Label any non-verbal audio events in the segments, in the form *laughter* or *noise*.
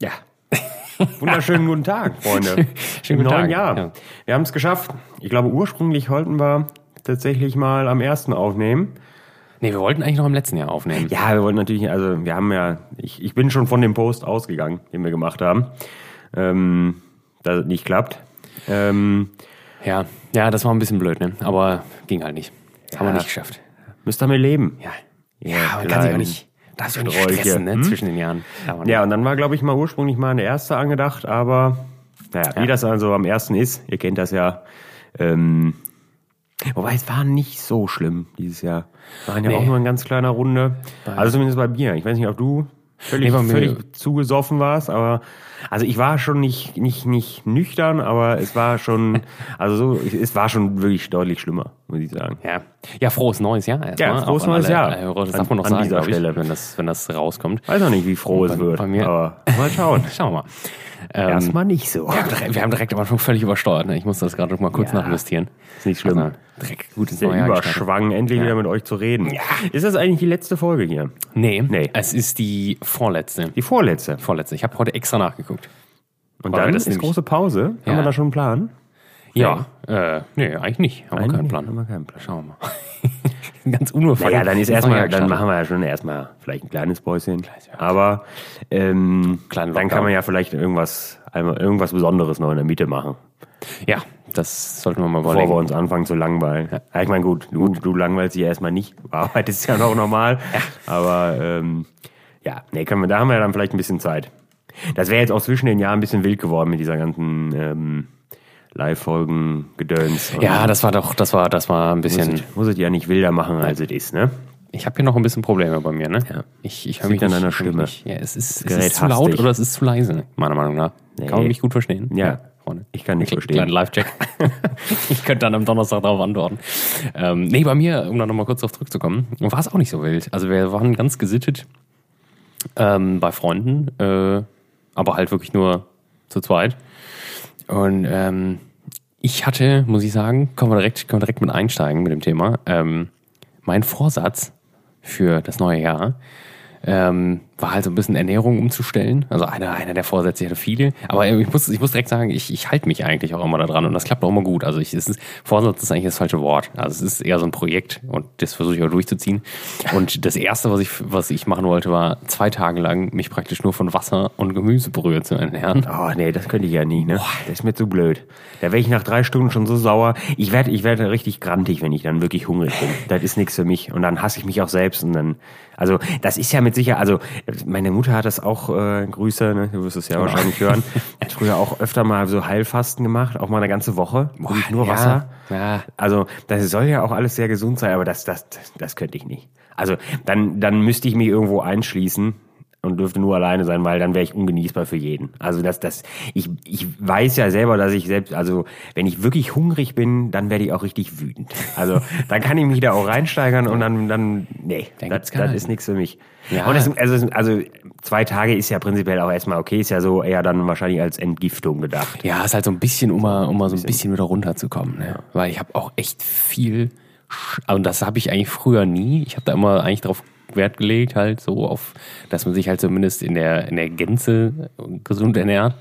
Ja. Wunderschönen guten Tag, Freunde. *laughs* Schönen guten neuen Tag. Jahr. Ja. Wir haben es geschafft. Ich glaube, ursprünglich wollten wir tatsächlich mal am ersten aufnehmen. Nee, wir wollten eigentlich noch im letzten Jahr aufnehmen. Ja, wir wollten natürlich, also wir haben ja, ich, ich bin schon von dem Post ausgegangen, den wir gemacht haben, ähm, dass es nicht klappt. Ähm, Ja, ja, das war ein bisschen blöd, ne? Aber ging halt nicht. Haben wir Ja. nicht geschafft. müsst ihr mit leben. Ja. Ja, Ja, man kann sich auch nicht, nicht Sträuche. stressen, ne? Hm? Zwischen den Jahren. Ja, und dann war, glaube ich, mal ursprünglich mal eine erste angedacht, aber naja, wie Ja. das also am ersten ist, ihr kennt das ja. Ähm, wobei es war nicht so schlimm dieses Jahr. Waren ja Nee. auch nur in ganz kleiner Runde. Also zumindest bei mir. Ich weiß nicht, ob du völlig, Nee, völlig zugesoffen warst, aber also ich war schon nicht, nicht, nicht nüchtern, aber es war schon, *laughs* also so, es war schon wirklich deutlich schlimmer, muss ich sagen. Ja. ja, frohes neues Jahr erstmal. Ja, frohes neues alle Jahr. Hörer. Das An- darf man noch an sagen, dieser ich, Stelle. wenn das, wenn das rauskommt. Weiß auch nicht, wie froh es Bei- wird, bei mir- aber mal schauen. *laughs* Schauen wir mal. Ähm, Erstmal nicht so. wir, haben direkt, wir haben direkt am Anfang völlig übersteuert. Ne? Ich muss das gerade mal kurz Ja. nachjustieren. Ist nicht schlimm. Also, direkt gut ins Der neue. Überschwang, endlich wieder mit euch zu reden. Ist das eigentlich die letzte Folge hier? Nee, Nee. es ist die vorletzte. Die vorletzte. Vorletzte. Ich habe heute extra nachgeguckt. Und Weil dann ist nämlich- große Pause. Haben Ja. wir da schon einen Plan? Ja, äh, nee, eigentlich nicht. Haben wir keinen Plan. Haben wir keinen Plan. Schauen wir mal. *laughs* *laughs* Ganz unbefangen. Naja, dann ist erstmal, dann machen wir ja schon erstmal vielleicht ein kleines Päuschen. ja. Aber ähm, dann kann man ja vielleicht irgendwas, einmal irgendwas Besonderes noch in der Mitte machen, Ja, das sollten wir mal bevor überlegen. wir uns anfangen zu langweilen. Ja, ich meine, gut, du, du langweilst dich ja erstmal nicht. Du arbeitest ja noch normal. Aber ähm, ja, nee, können wir, da haben wir dann vielleicht ein bisschen Zeit. Das wäre jetzt auch zwischen den Jahren ein bisschen wild geworden mit dieser ganzen ähm, Live-Folgen, Gedöns. Ja, das war doch, das war, das war ein bisschen. muss, es- muss es ja nicht wilder machen, als es ist, ne? Ich habe hier noch ein bisschen Probleme bei mir, ne? Ja. Ich, ich höre mich an deiner Stimme. Nicht. Ja, es ist, es ist zu laut dich. oder es ist zu leise, meiner Meinung nach. Kann man mich gut verstehen? Ja. Freunde. Ich kann nicht Kle- verstehen. Kleinen Live-Check. *laughs* ich könnte dann am Donnerstag darauf antworten. Ähm, nee, bei mir, um da nochmal kurz darauf zurückzukommen, war es auch nicht so wild. Also wir waren ganz gesittet ähm, bei Freunden, äh, aber halt wirklich nur zu zweit. Und ähm, ich hatte, muss ich sagen, können wir direkt, können wir direkt mit einsteigen mit dem Thema. Ähm, mein Vorsatz für das neue Jahr ähm, war halt so ein bisschen Ernährung umzustellen. Also einer, einer der Vorsätze, ich hatte viele. Aber ich muss, ich muss direkt sagen, ich, ich halte mich eigentlich auch immer da dran und das klappt auch immer gut. Also ich, es ist, Vorsatz ist eigentlich das falsche Wort. Also es ist eher so ein Projekt und das versuche ich auch durchzuziehen. Und das erste, was ich, was ich machen wollte, war zwei Tage lang mich praktisch nur von Wasser und Gemüsebrühe zu ernähren. Oh, nee, das könnte ich ja nie, ne? Das ist mir zu blöd. Da wäre ich nach drei Stunden schon so sauer. Ich werde ich werd richtig grantig, wenn ich dann wirklich hungrig bin. Das ist nichts für mich. Und dann hasse ich mich auch selbst und dann, also, das ist ja mit Sicherheit, also, meine Mutter hat das auch, äh, Grüße, ne? Du wirst es ja wahrscheinlich hören. *laughs* Hat früher auch öfter mal so Heilfasten gemacht, auch mal eine ganze Woche. Wirklich nur ja, Wasser. ja. Also, das soll ja auch alles sehr gesund sein, aber das, das, das, das könnte ich nicht. Also, dann, dann müsste ich mich irgendwo einschließen und dürfte nur alleine sein, weil dann wäre ich ungenießbar für jeden. Also das, das, ich, ich weiß ja selber, dass ich selbst, also wenn ich wirklich hungrig bin, dann werde ich auch richtig wütend. Also dann kann ich mich da auch reinsteigern und dann, dann, nee, Dann das, das ist nichts für mich. Ja. Und das, also, also zwei Tage ist ja prinzipiell auch erstmal okay, ist ja so eher dann wahrscheinlich als Entgiftung gedacht. Ja, ist halt so ein bisschen, um mal, um mal so ein bisschen wieder runterzukommen. Ne? Weil ich habe auch echt viel, und das habe ich eigentlich früher nie. Ich habe da immer eigentlich darauf Wert gelegt, halt so auf, dass man sich halt zumindest in der, in der Gänze gesund ernährt.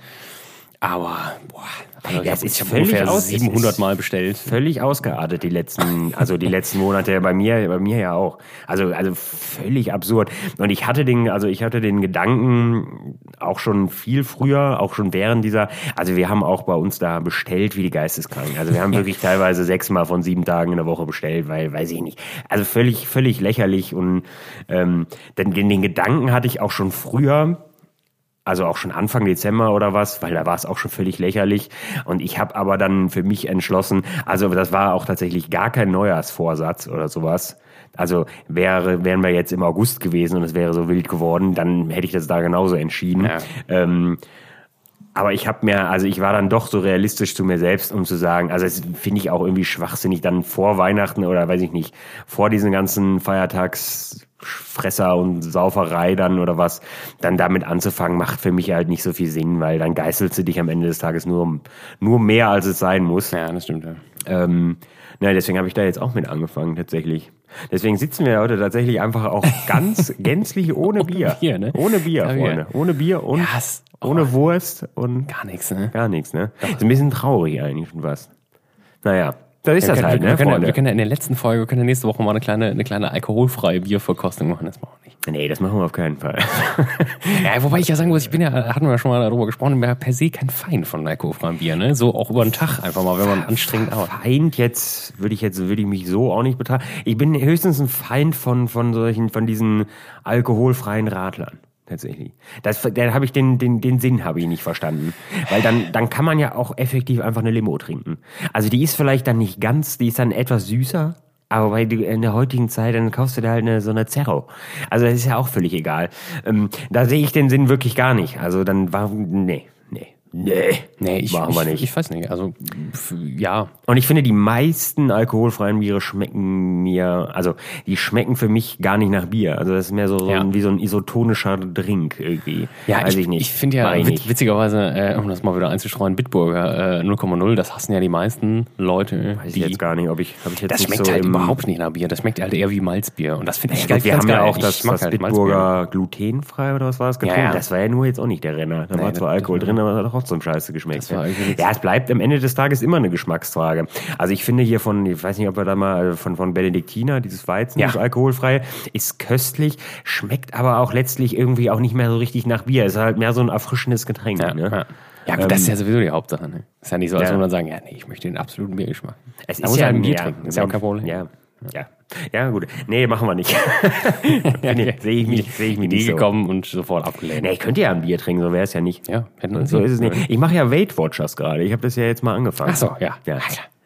Aber, boah, also ich Ja, habe es ist völlig ungefähr aus- es 700 ist Mal bestellt. völlig ausgeartet die letzten, also die letzten Monate bei mir, bei mir ja auch. Also, also völlig absurd. Und ich hatte den, also ich hatte den Gedanken auch schon viel früher, auch schon während dieser, also wir haben auch bei uns da bestellt wie die Geisteskranken. Also wir haben wirklich teilweise sechsmal von sieben Tagen in der Woche bestellt, weil, weiß ich nicht. Also völlig, völlig lächerlich und ähm, den, den Gedanken hatte ich auch schon früher, also auch schon Anfang Dezember oder was, weil da war es auch schon völlig lächerlich. Und ich habe aber dann für mich entschlossen, also das war auch tatsächlich gar kein Neujahrsvorsatz oder sowas. Also wäre, wären wir jetzt im August gewesen und es wäre so wild geworden, dann hätte ich das da genauso entschieden. Ja. Ähm, aber ich habe mir, also ich war dann doch so realistisch zu mir selbst, um zu sagen, also es finde ich auch irgendwie schwachsinnig, dann vor Weihnachten oder weiß ich nicht, vor diesen ganzen Feiertagsfresser und Sauferei dann oder was, dann damit anzufangen, macht für mich halt nicht so viel Sinn, weil dann geißelst du dich am Ende des Tages nur, nur mehr, als es sein muss. Ja, das stimmt. Ja. Ähm, na, deswegen habe ich da jetzt auch mit angefangen, tatsächlich. Deswegen sitzen wir heute tatsächlich einfach auch *laughs* ganz gänzlich ohne Bier. Bier, ne? Ohne Bier, Freunde. Ohne Bier und Ja, es- Ohne Wurst und Gar nichts, ne? gar nichts, ne? Ist ein bisschen traurig eigentlich schon was. Naja, das ist Wir das können, halt, wir, ne, wir, können, Freunde? wir können ja in der letzten Folge, wir können ja nächste Woche mal eine kleine, eine kleine alkoholfreie Bierverkostung machen. Das machen wir nicht. Nee, das machen wir auf keinen Fall. *laughs* Ja, wobei ich ja sagen muss, ich bin ja, hatten wir ja schon mal darüber gesprochen, ich bin ja per se kein Feind von alkoholfreiem Bier, ne? So auch über den Tag einfach mal, wenn man anstrengend arbeitet. Feind jetzt, würde ich jetzt, würde ich mich so auch nicht betrachten. Ich bin höchstens ein Feind von, von solchen, von diesen alkoholfreien Radlern. Tatsächlich. Das, da habe ich den, den, den Sinn habe ich nicht verstanden. Weil dann, dann kann man ja auch effektiv einfach eine Limo trinken. Also die ist vielleicht dann nicht ganz, die ist dann etwas süßer, aber bei in der heutigen Zeit, dann kaufst du da halt eine, so eine Zerro. Also das ist ja auch völlig egal. Ähm, da sehe ich den Sinn wirklich gar nicht. Also dann war, nee, nee, nee, Nee, ich, machen ich, wir nicht. ich weiß nicht. Also, ja. Und ich finde, die meisten alkoholfreien Biere schmecken mir, also die schmecken für mich gar nicht nach Bier. Also das ist mehr so, so Ja. ein, wie so ein isotonischer Drink irgendwie. Ja, Weiß ich, ich nicht. ich finde ja ich witz, witzigerweise, äh, um das mal wieder einzustreuen, Bitburger äh, 0,0, das hassen ja die meisten Leute. Weiß ich die, jetzt gar nicht, ob ich, habe ich jetzt das schmeckt so halt überhaupt nicht nach Bier. Das schmeckt halt eher wie Malzbier. Und das finde ich Ja, ganz, wir ganz haben ja auch das, Ich das halt Bitburger glutenfrei oder was war das getrunken. Ja, ja. Das war ja nur jetzt auch nicht der Renner. Da war das- zwar Alkohol drin, aber auch trotzdem scheiße geschmeckt. Ja, es bleibt am Ende des Tages immer eine Geschmacksfrage. Also ich finde hier von, ich weiß nicht, ob wir da mal äh, von, von Benediktiner, dieses Weizen, Ja. das alkoholfreie, ist köstlich, schmeckt aber auch letztlich irgendwie auch nicht mehr so richtig nach Bier. Ist halt mehr so ein erfrischendes Getränk. Ja, ne? ja. ja gut, das ist ja sowieso die Hauptsache. Ne? Ist ja nicht so, als Ja. würde man sagen, ja, nee, ich möchte den absoluten Biergeschmack. Es Da ist muss ja halt ein Bier ja, trinken. Ist ja auch kein Problem. Ja, ja. Ja, gut. Nee, machen wir nicht. *laughs* nee, *laughs* sehe ich mich, sehe ich mich nicht so. gekommen und sofort abgelehnt. Nee, ich könnte ja ein Bier trinken, so wäre es ja nicht. Ja, hätten wir So ist es nicht. Ich mache ja Weight Watchers gerade. Ich habe das ja jetzt mal angefangen. Ach so, ja. Ja,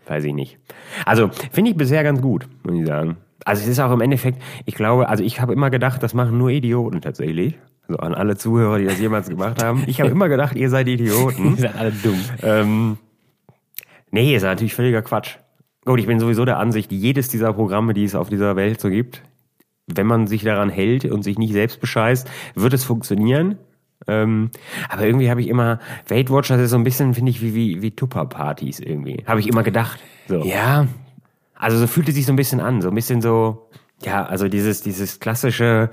weiß ich nicht. Also, finde ich bisher ganz gut, muss ich sagen. Also, es ist auch im Endeffekt, ich glaube, also ich habe immer gedacht, das machen nur Idioten tatsächlich. So an alle Zuhörer, die das jemals gemacht haben. Ich habe immer gedacht, ihr seid Idioten. *laughs* Die sind alle dumm. Ähm, nee, ist natürlich völliger Quatsch. Gut, ich bin sowieso der Ansicht, jedes dieser Programme, die es auf dieser Welt so gibt, wenn man sich daran hält und sich nicht selbst bescheißt, wird es funktionieren. Ähm, aber irgendwie habe ich immer, Weight Watchers ist so ein bisschen, finde ich, wie, wie, wie Tupper-Partys irgendwie. Habe ich immer gedacht. So. Ja, Also so fühlt es sich so ein bisschen an, so ein bisschen so, ja, also dieses, dieses klassische,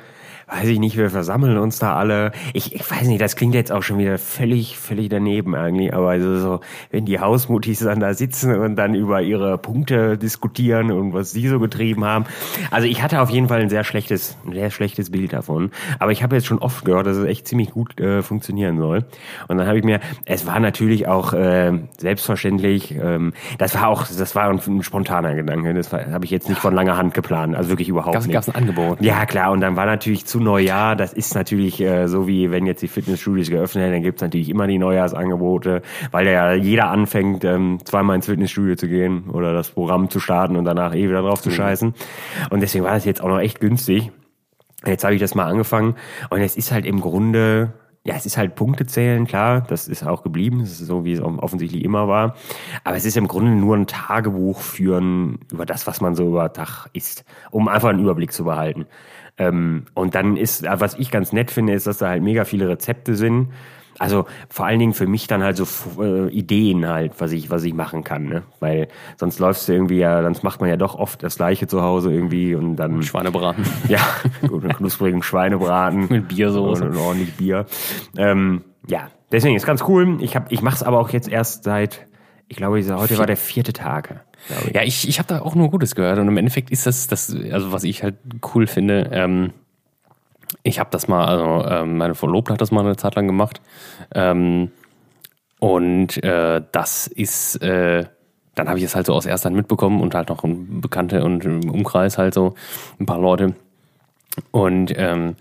weiß ich nicht, wir versammeln uns da alle. Ich, ich weiß nicht, das klingt jetzt auch schon wieder völlig, völlig daneben eigentlich, aber also so, wenn die Hausmutis dann da sitzen und dann über ihre Punkte diskutieren und was sie so getrieben haben. Also ich hatte auf jeden Fall ein sehr schlechtes, ein sehr schlechtes Bild davon. Aber ich habe jetzt schon oft gehört, dass es echt ziemlich gut äh, funktionieren soll. Und dann habe ich mir, es war natürlich auch äh, selbstverständlich, ähm, das war auch, das war ein, ein spontaner Gedanke. Das habe ich jetzt nicht von langer Hand geplant, also wirklich überhaupt gab's, nicht. gab's ein Angebot. Ja, klar. Und dann war natürlich zu Neujahr, das ist natürlich äh, so wie wenn jetzt die Fitnessstudios geöffnet werden, dann gibt's natürlich immer die Neujahrsangebote, weil ja jeder anfängt, ähm, zweimal ins Fitnessstudio zu gehen oder das Programm zu starten und danach eh wieder drauf zu scheißen. Und deswegen war das jetzt auch noch echt günstig. Jetzt habe ich das mal angefangen und es ist halt im Grunde, ja, es ist halt Punkte zählen, klar, das ist auch geblieben, das ist so, wie es offensichtlich immer war. Aber es ist im Grunde nur ein Tagebuch führen über das, was man so über Tag isst, um einfach einen Überblick zu behalten. Ähm, und dann ist, was ich ganz nett finde, ist, dass da halt mega viele Rezepte sind. Also vor allen Dingen für mich dann halt so äh, Ideen halt, was ich, was ich machen kann, ne? Weil sonst läufst du irgendwie ja, sonst macht man ja doch oft das gleiche zu Hause irgendwie und dann Schweinebraten. *laughs* ja, gut, einen knusprigen Schweinebraten. *laughs* Mit Biersoße. Und, und ordentlich Bier. Ähm, ja, deswegen ist ganz cool. Ich, hab, ich mache es aber auch jetzt erst seit, ich glaube, heute war der vierte Tag. ich. Ja, ich, ich habe da auch nur Gutes gehört und im Endeffekt ist das, das also was ich halt cool finde, ähm, ich habe das mal, also ähm, meine Verlobte hat das mal eine Zeit lang gemacht ähm, und äh, das ist, äh, dann habe ich es halt so aus erster Hand mitbekommen und halt noch ein Bekannte und im Umkreis halt so ein paar Leute und ähm,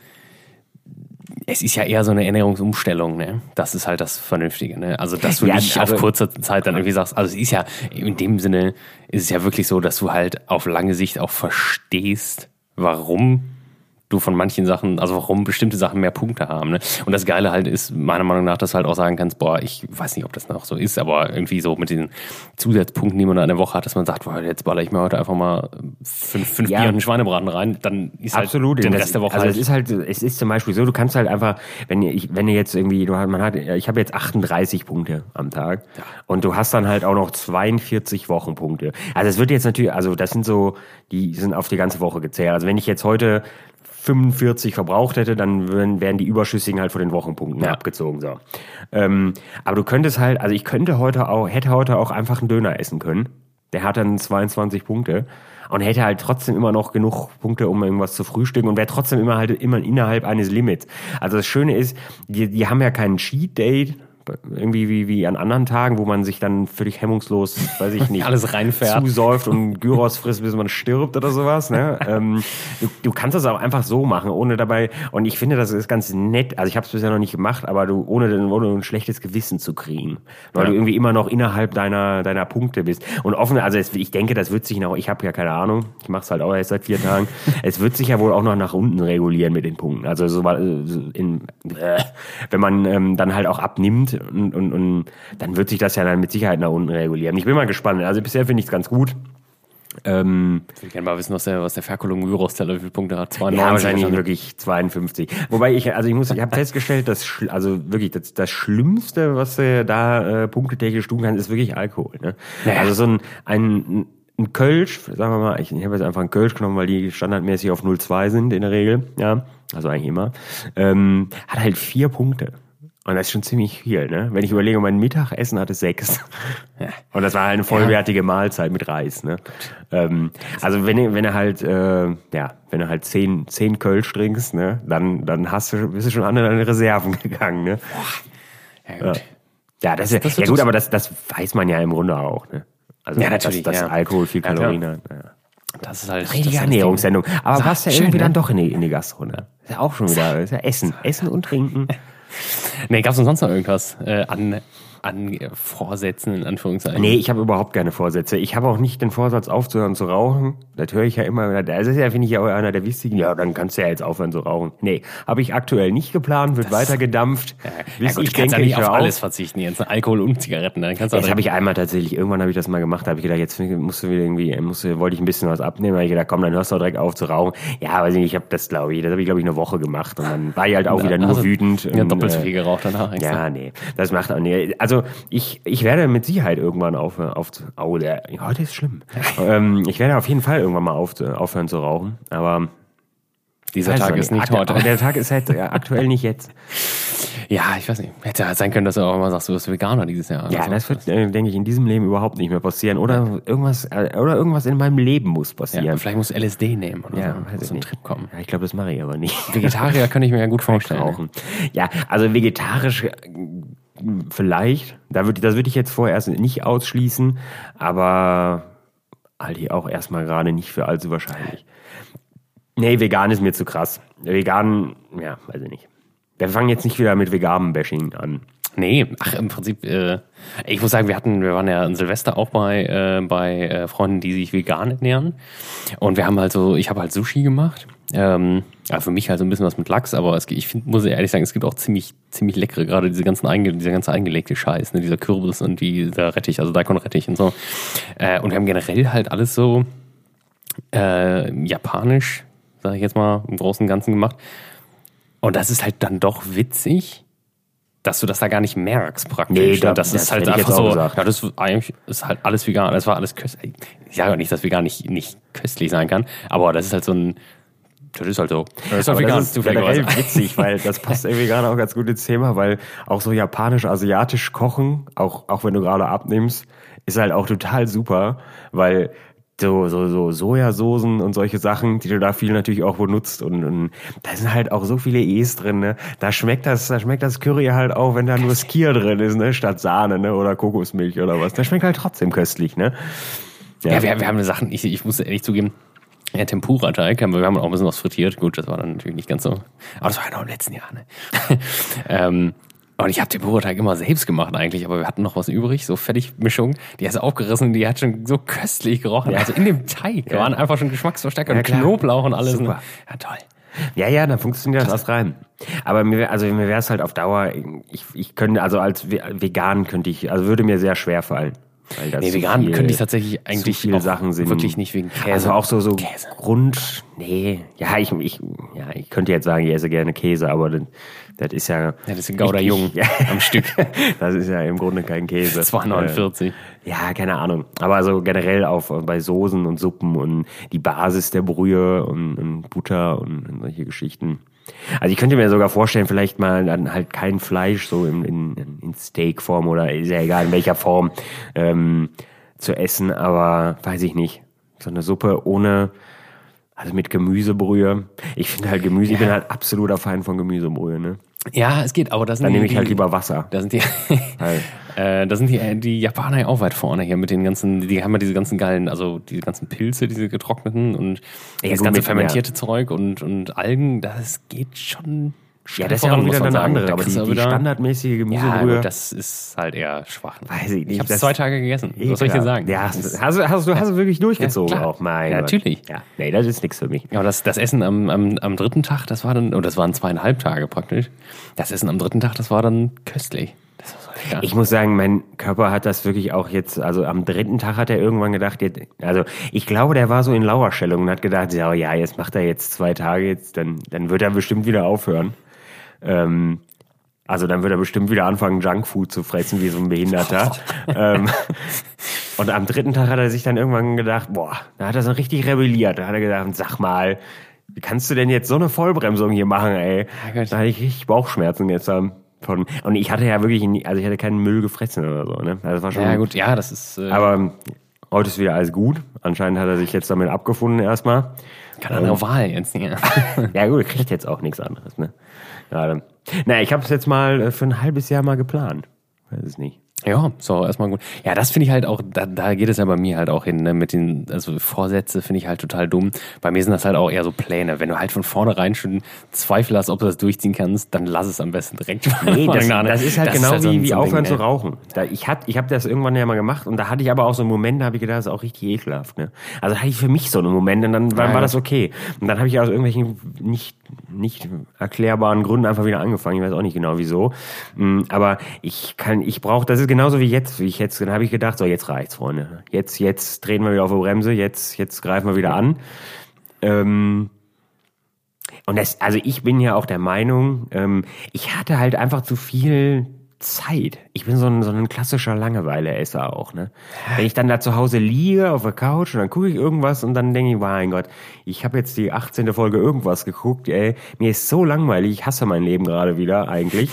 es ist ja eher so eine Ernährungsumstellung, ne? Das ist halt das Vernünftige, ne? Also, dass du Ja, nicht auf kurzer Zeit dann irgendwie sagst, also es ist ja, in dem Sinne ist es ja wirklich so, dass du halt auf lange Sicht auch verstehst, warum du von manchen Sachen, also warum bestimmte Sachen mehr Punkte haben. Ne? Und das Geile halt ist, meiner Meinung nach, dass du halt auch sagen kannst, boah, ich weiß nicht, ob das noch so ist, aber irgendwie so mit den Zusatzpunkten, die man in der Woche hat, dass man sagt, boah, jetzt baller ich mir heute einfach mal fünf, fünf Ja. Bier und einen Schweinebraten rein, dann ist halt Absolut. den Das- Rest der Woche also halt es ist halt, es ist zum Beispiel so, du kannst halt einfach, wenn ich, wenn du jetzt irgendwie, du, hast- man hat, ich habe jetzt 38 Punkte am Tag und du hast dann halt auch noch 42 Wochenpunkte. Also es wird jetzt natürlich, also das sind so, die sind auf die ganze Woche gezählt. Also wenn ich jetzt heute 45 verbraucht hätte, dann wären, die Überschüssigen halt von den Wochenpunkten Ja. abgezogen. So. Ähm, aber du könntest halt, also ich könnte heute auch, hätte heute auch einfach einen Döner essen können. Der hat dann 22 Punkte und hätte halt trotzdem immer noch genug Punkte, um irgendwas zu frühstücken und wäre trotzdem immer halt immer innerhalb eines Limits. Also das Schöne ist, die, die haben ja keinen Cheat Day, irgendwie wie, wie an anderen Tagen, wo man sich dann völlig hemmungslos, weiß ich *laughs* nicht, Alles reinfährt. zusäuft und Gyros frisst, bis man stirbt oder sowas. Ne? *laughs* ähm, du, du kannst das auch einfach so machen, ohne dabei. Und ich finde, das ist ganz nett. Also ich habe es bisher noch nicht gemacht, aber du ohne, ohne ein schlechtes Gewissen zu kriegen, weil Ja. du irgendwie immer noch innerhalb deiner deiner Punkte bist. Und offen, also es, ich denke, das wird sich noch. Ich habe ja keine Ahnung. Ich mache es halt auch erst seit vier Tagen. *laughs* es wird sich ja wohl auch noch nach unten regulieren mit den Punkten. Also so, äh, in, äh, wenn man ähm, dann halt auch abnimmt und, und, und dann wird sich das ja dann mit Sicherheit nach unten regulieren. Ich bin mal gespannt. Also bisher finde ich es ganz gut. Ähm, Ich will gerne mal wissen, was der, was der Ferkulum Gyros-Teller, wie viele Punkte hat? ja, 92 wahrscheinlich wirklich 52. Wobei ich, also ich muss, ich habe festgestellt, dass, also wirklich, das, das Schlimmste, was du da äh, punktetechnisch tun kannst, ist wirklich Alkohol. Ne? Naja. Also so ein, ein, ein Kölsch, sagen wir mal, ich, ich habe jetzt einfach einen Kölsch genommen, weil die standardmäßig auf 0,2 sind in der Regel, ja, also eigentlich immer, ähm, hat halt vier Punkte. Und das ist schon ziemlich viel, ne? Wenn ich überlege, mein Mittagessen hatte sechs. Und das war halt eine vollwertige Mahlzeit mit Reis, ne? Ähm, also wenn du, wenn du halt, äh, ja, wenn du halt zehn, zehn Kölsch trinkst, ne, dann, dann hast du, bist du schon an deine Reserven gegangen, ne? Ja, gut. Ja, das, ist das ja, gut, aber das, das weiß man ja im Grunde auch, ne? Also, Ja, natürlich, dass, dass ja. Alkohol viel Ja. Kalorien hat. Ja. Das ist halt. Richtige Ernährungssendung. Aber passt ja irgendwie ne? dann doch in die, in die Gastro, ne? Ist ja auch schon wieder, ist ja Essen. Essen und Trinken. *laughs* Nee, gab's denn sonst noch irgendwas äh, an, an Vorsätzen, in Anführungszeichen? Nee, ich habe überhaupt keine Vorsätze. Ich habe auch nicht den Vorsatz, aufzuhören zu rauchen. Das höre ich ja immer. Das ist ja, finde ich, ja auch einer der wichtigen. Ja, dann kannst du ja jetzt aufhören zu rauchen. Nee, habe ich aktuell nicht geplant, wird weiter gedampft. Ja, bis gut, ich denke, ja nicht ich auf alles auf. verzichten jetzt. Alkohol und Zigaretten. Dann kannst du Das habe ich einmal tatsächlich, irgendwann habe ich das mal gemacht, da habe ich gedacht, jetzt musst du wieder irgendwie, musst du, wollte ich ein bisschen was abnehmen, habe ich gedacht, komm, dann hörst du auch direkt auf zu rauchen. Ja, weiß ich nicht, ich habe das, glaube ich, das habe ich, glaube ich, eine Woche gemacht und dann war ich halt auch wieder nur Also, wütend. Ja, und, doppelt so äh, viel geraucht danach. eigentlich. Ja, nee, das macht auch nee. Also ich, ich werde mit Sicherheit irgendwann aufhören, auf, oh, der, heute ist schlimm. *laughs* ähm, ich werde auf jeden Fall irgendwann mal auf, aufhören zu rauchen, aber Dieser weiß Tag ist nicht heute. Der Tag ist halt ja, *laughs* aktuell nicht jetzt. Ja, ich weiß nicht. Hätte ja sein können, dass du auch mal sagst, du bist Veganer dieses Jahr. Ja, das wird, äh, denke ich, in diesem Leben überhaupt nicht mehr passieren. Oder irgendwas, äh, oder irgendwas in meinem Leben muss passieren. ja, vielleicht musst du LSD nehmen oder Ja, so. weiß Muss ich so ein nicht. Trip kommen. Ja, ich glaube, das mache ich aber nicht. Vegetarier kann ich mir ja gut vorstellen. Ja, also vegetarisch äh, vielleicht. Da würd, das würde ich jetzt vorerst nicht ausschließen, aber halte ich auch erstmal gerade nicht für allzu wahrscheinlich. Nee, vegan ist mir zu krass. Vegan, ja, weiß ich nicht. Wir fangen jetzt nicht wieder mit veganem Bashing an. Nee, ach, im Prinzip, äh, ich muss sagen, wir hatten, wir waren ja an Silvester auch bei, äh, bei äh, Freunden, die sich vegan ernähren. Und wir haben halt so, ich habe halt Sushi gemacht. Ähm, ja, für mich halt so ein bisschen was mit Lachs, aber es, ich find, muss ehrlich sagen, es gibt auch ziemlich, ziemlich leckere, gerade diese ganzen einge, dieser ganze eingelegte Scheiß, ne, dieser Kürbis und dieser Rettich, also Daikon-Rettich und so. Äh, und wir haben generell halt alles so äh, japanisch, sage ich jetzt mal, im Großen und Ganzen gemacht. Und das ist halt dann doch witzig, dass du das da gar nicht merkst praktisch. Nee, ne? da- das, das ist halt einfach so, gesagt. ja, das ist eigentlich ist halt alles vegan. Das war alles köstlich. Ich sage auch nicht, dass vegan nicht, nicht köstlich sein kann, aber das ist halt so ein, das ist halt so. Das ist halt vegan, das ist generell *laughs* witzig, weil das passt irgendwie gerade auch ganz gut ins Thema, weil auch so japanisch, asiatisch kochen, auch, auch wenn du gerade abnimmst, ist halt auch total super, weil so, so, so Sojasoßen und solche Sachen, die du da viel natürlich auch benutzt und, und da sind halt auch so viele E's drin, ne? Da schmeckt das, da schmeckt das Curry halt auch, wenn da nur Skier drin ist, ne? Statt Sahne, ne? Oder Kokosmilch oder was. Das schmeckt halt trotzdem köstlich, ne? Ja, wir, wir haben Sachen, ich, ich muss ehrlich zugeben, ja, Tempura-Teig, haben wir wir haben auch ein bisschen was frittiert. Gut, das war dann natürlich nicht ganz so. Aber das war ja noch im letzten Jahr, ne? *laughs* ähm, und ich habe Tempura-Teig immer selbst gemacht eigentlich, aber wir hatten noch was übrig, so Fertigmischung. Die hast du aufgerissen, die hat schon so köstlich gerochen. Ja. Also in dem Teig waren einfach schon Geschmacksverstärker Ja, und klar. Knoblauch und alles. Super. Ne? Ja, toll. Ja, ja, dann funktioniert das rein. Aber mir, also mir wäre es halt auf Dauer, ich, ich könnte, also als Ve- vegan könnte ich, also würde mir sehr schwer fallen. Weil das Nee, vegan viel- könnte ich tatsächlich eigentlich viele Sachen sind. wirklich nicht wegen Käse. Also auch so, so Käse. Grund, nee, ja, ich, ich, ja, ich könnte jetzt sagen, ich esse gerne Käse, aber dann, Das ist ja. Ja, das ist ein Gouda Jung Ja. *laughs* am Stück. Das ist ja im Grunde kein Käse. *laughs* 2,49. Äh, ja, keine Ahnung. Aber so generell auf bei Soßen und Suppen und die Basis der Brühe und, und Butter und, und solche Geschichten. Also ich könnte mir sogar vorstellen, vielleicht mal dann halt kein Fleisch so in, in, in Steakform oder ist ja egal in welcher Form ähm, zu essen, aber weiß ich nicht. So eine Suppe ohne, also mit Gemüsebrühe. Ich finde halt Gemüse, ich bin halt absoluter Fan von Gemüsebrühe, ne? Ja, es geht, aber das sind Dann nehme ich halt lieber Wasser. Da sind die, *laughs* äh, da sind die, äh, die Japaner ja auch weit vorne hier mit den ganzen, die haben ja diese ganzen geilen, also diese ganzen Pilze, diese getrockneten und Ja, das ganze fermentierte Zeug und, und Algen, das geht schon Ja, das ist ja auch wieder eine andere, aber die, die standardmäßige ja, Gemüsebrühe. gut, das ist halt eher schwach. Weiß ich nicht. Ich habe zwei Tage gegessen. Was soll ich dir sagen? Ja, hast, hast, du- hast, du hast du wirklich durchgezogen Ja, auch, mein Ja, natürlich. Ja, nee, das ist nichts für mich. Ja, aber das, das Essen am, am, am dritten Tag, das war dann, oder das waren zweieinhalb Tage praktisch. Das Essen am dritten Tag, das war dann köstlich. Das war so lecker. Ich muss sagen, mein Körper hat das wirklich auch jetzt, also am dritten Tag hat er irgendwann gedacht, jetzt, also ich glaube, der war so in Lauerstellung und hat gedacht, ja, ja, jetzt macht er jetzt zwei Tage, jetzt, dann, dann wird er bestimmt wieder aufhören. Ähm, also dann wird er bestimmt wieder anfangen, Junkfood zu fressen, wie so ein Behinderter. *laughs* ähm, und am dritten Tag hat er sich dann irgendwann gedacht, boah, da hat er so richtig rebelliert. Da hat er gedacht, sag mal, wie kannst du denn jetzt so eine Vollbremsung hier machen, ey? Da hatte ich richtig Bauchschmerzen gestern. Von, und ich hatte ja wirklich, nie- also ich hatte keinen Müll gefressen oder so, ne? Also das war schon, ja, gut, ja, das ist, äh, aber ähm, heute ist wieder alles gut. Anscheinend hat er sich jetzt damit abgefunden erstmal. keine andere Wahl jetzt hier. *laughs* Ja gut, er kriegt jetzt auch nichts anderes, ne? Gerade. Na, ich habe es jetzt mal äh, für ein halbes Jahr mal geplant. Weiß es nicht. Ja, so erstmal gut. Ja, das finde ich halt auch, da, da geht es ja bei mir halt auch hin, ne, mit den, also Vorsätze finde ich halt total dumm. Bei mir sind das halt auch eher so Pläne. Wenn du halt von vornherein schon Zweifel hast, ob du das durchziehen kannst, dann lass es am besten direkt. Nee, das, an. das ist halt genau so ein- wie, wie so ein aufhören Ding, zu ne? rauchen. Da, ich hat, ich habe das irgendwann ja mal gemacht und da hatte ich aber auch so einen Moment, da habe ich gedacht, das ist auch richtig ekelhaft. Ne? Also hatte ich für mich so einen Moment und dann war, war das okay. Und dann habe ich aus irgendwelchen nicht, nicht erklärbaren Gründen einfach wieder angefangen. Ich weiß auch nicht genau wieso. Mm, Aber ich kann, ich brauche, das ist genauso wie jetzt, wie ich jetzt, dann habe ich gedacht, so jetzt reicht's, Freunde. Jetzt, jetzt drehen wir wieder auf die Bremse, jetzt, jetzt greifen wir wieder an. Ähm, und das, also ich bin ja auch der Meinung, ähm, ich hatte halt einfach zu viel Zeit. Ich bin so ein, so ein klassischer Langeweile-Esser auch, ne? Wenn ich dann da zu Hause liege auf der Couch und dann gucke ich irgendwas und dann denke ich, mein Gott, ich habe jetzt die 18. Folge irgendwas geguckt, ey, mir ist so langweilig, ich hasse mein Leben gerade wieder eigentlich.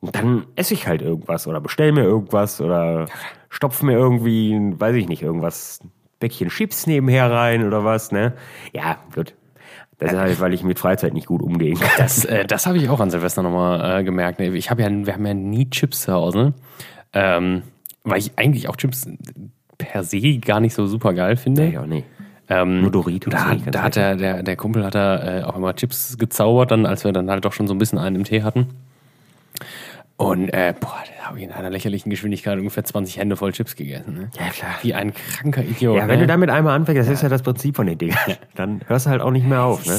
Und dann esse ich halt irgendwas oder bestell mir irgendwas oder stopf mir irgendwie, weiß ich nicht, irgendwas, Päckchen Chips nebenher rein oder was, ne? Ja, gut. Das ist halt, weil ich mit Freizeit nicht gut umgehen kann. Das, äh, das habe ich auch an Silvester nochmal äh, gemerkt. Ich habe ja, wir haben ja nie Chips zu Hause, ähm, weil ich eigentlich auch Chips per se gar nicht so super geil finde. Ich auch nicht. Ähm, Nur Doritos Da, da hat der, der, der Kumpel hat da äh, auch immer Chips gezaubert, dann, als wir dann halt doch schon so ein bisschen einen im Tee hatten. Und äh, boah, da habe ich in einer lächerlichen Geschwindigkeit ungefähr 20 Hände voll Chips gegessen. Ne? Ja, klar. Wie ein kranker Idiot. Ja, wenn ne? du damit einmal anfängst, das ist ja das Prinzip von den Dingern. *laughs* Dann hörst du halt auch nicht mehr auf, ne?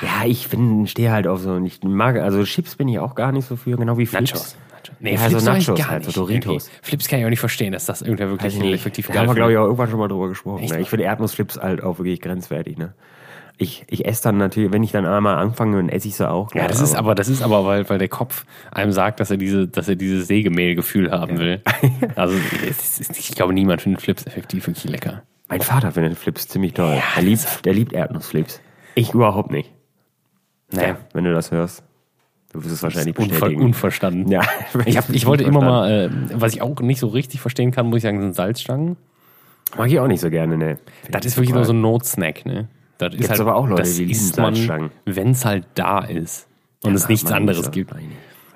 Ja, ich bin, stehe halt auf so, ich mag, also Chips bin ich auch gar nicht so für, genau wie Flips. Nachos. Nachos. Nee, Ja, Flips so Nachos gar halt, so. Doritos. Okay. Flips kann ich auch nicht verstehen, dass das irgendwer wirklich nicht. effektiv Da geil haben wir, glaube ich, auch irgendwann schon mal drüber gesprochen. Ne? Ich finde Erdnussflips halt auch wirklich grenzwertig, ne? Ich, ich esse dann natürlich, wenn ich dann einmal anfange, dann esse ich sie auch. Ja, ne? das ist aber, das ist aber, weil, weil der Kopf einem sagt, dass er diese, dass er dieses Sägemehlgefühl haben will. *laughs* Also, ist, ich glaube, niemand findet Flips effektiv wirklich lecker. Mein Vater findet Flips ziemlich toll. der, liebt, der liebt Erdnussflips. Ich überhaupt nicht. Nee. Ja, wenn du das hörst. Du wirst es wahrscheinlich Unver bestätigen. unverstanden. Ja, Ich, hab, ich wollte immer mal, äh, was ich auch nicht so richtig verstehen kann, muss ich sagen, sind Salzstangen. Mag ich auch nicht so gerne, ne. Das ist wirklich nur so ein Notsnack, ne? Das ist Gibt's aber auch Leute, das die lieben man, wenn es halt da ist und es nichts anderes so- gibt. Nein.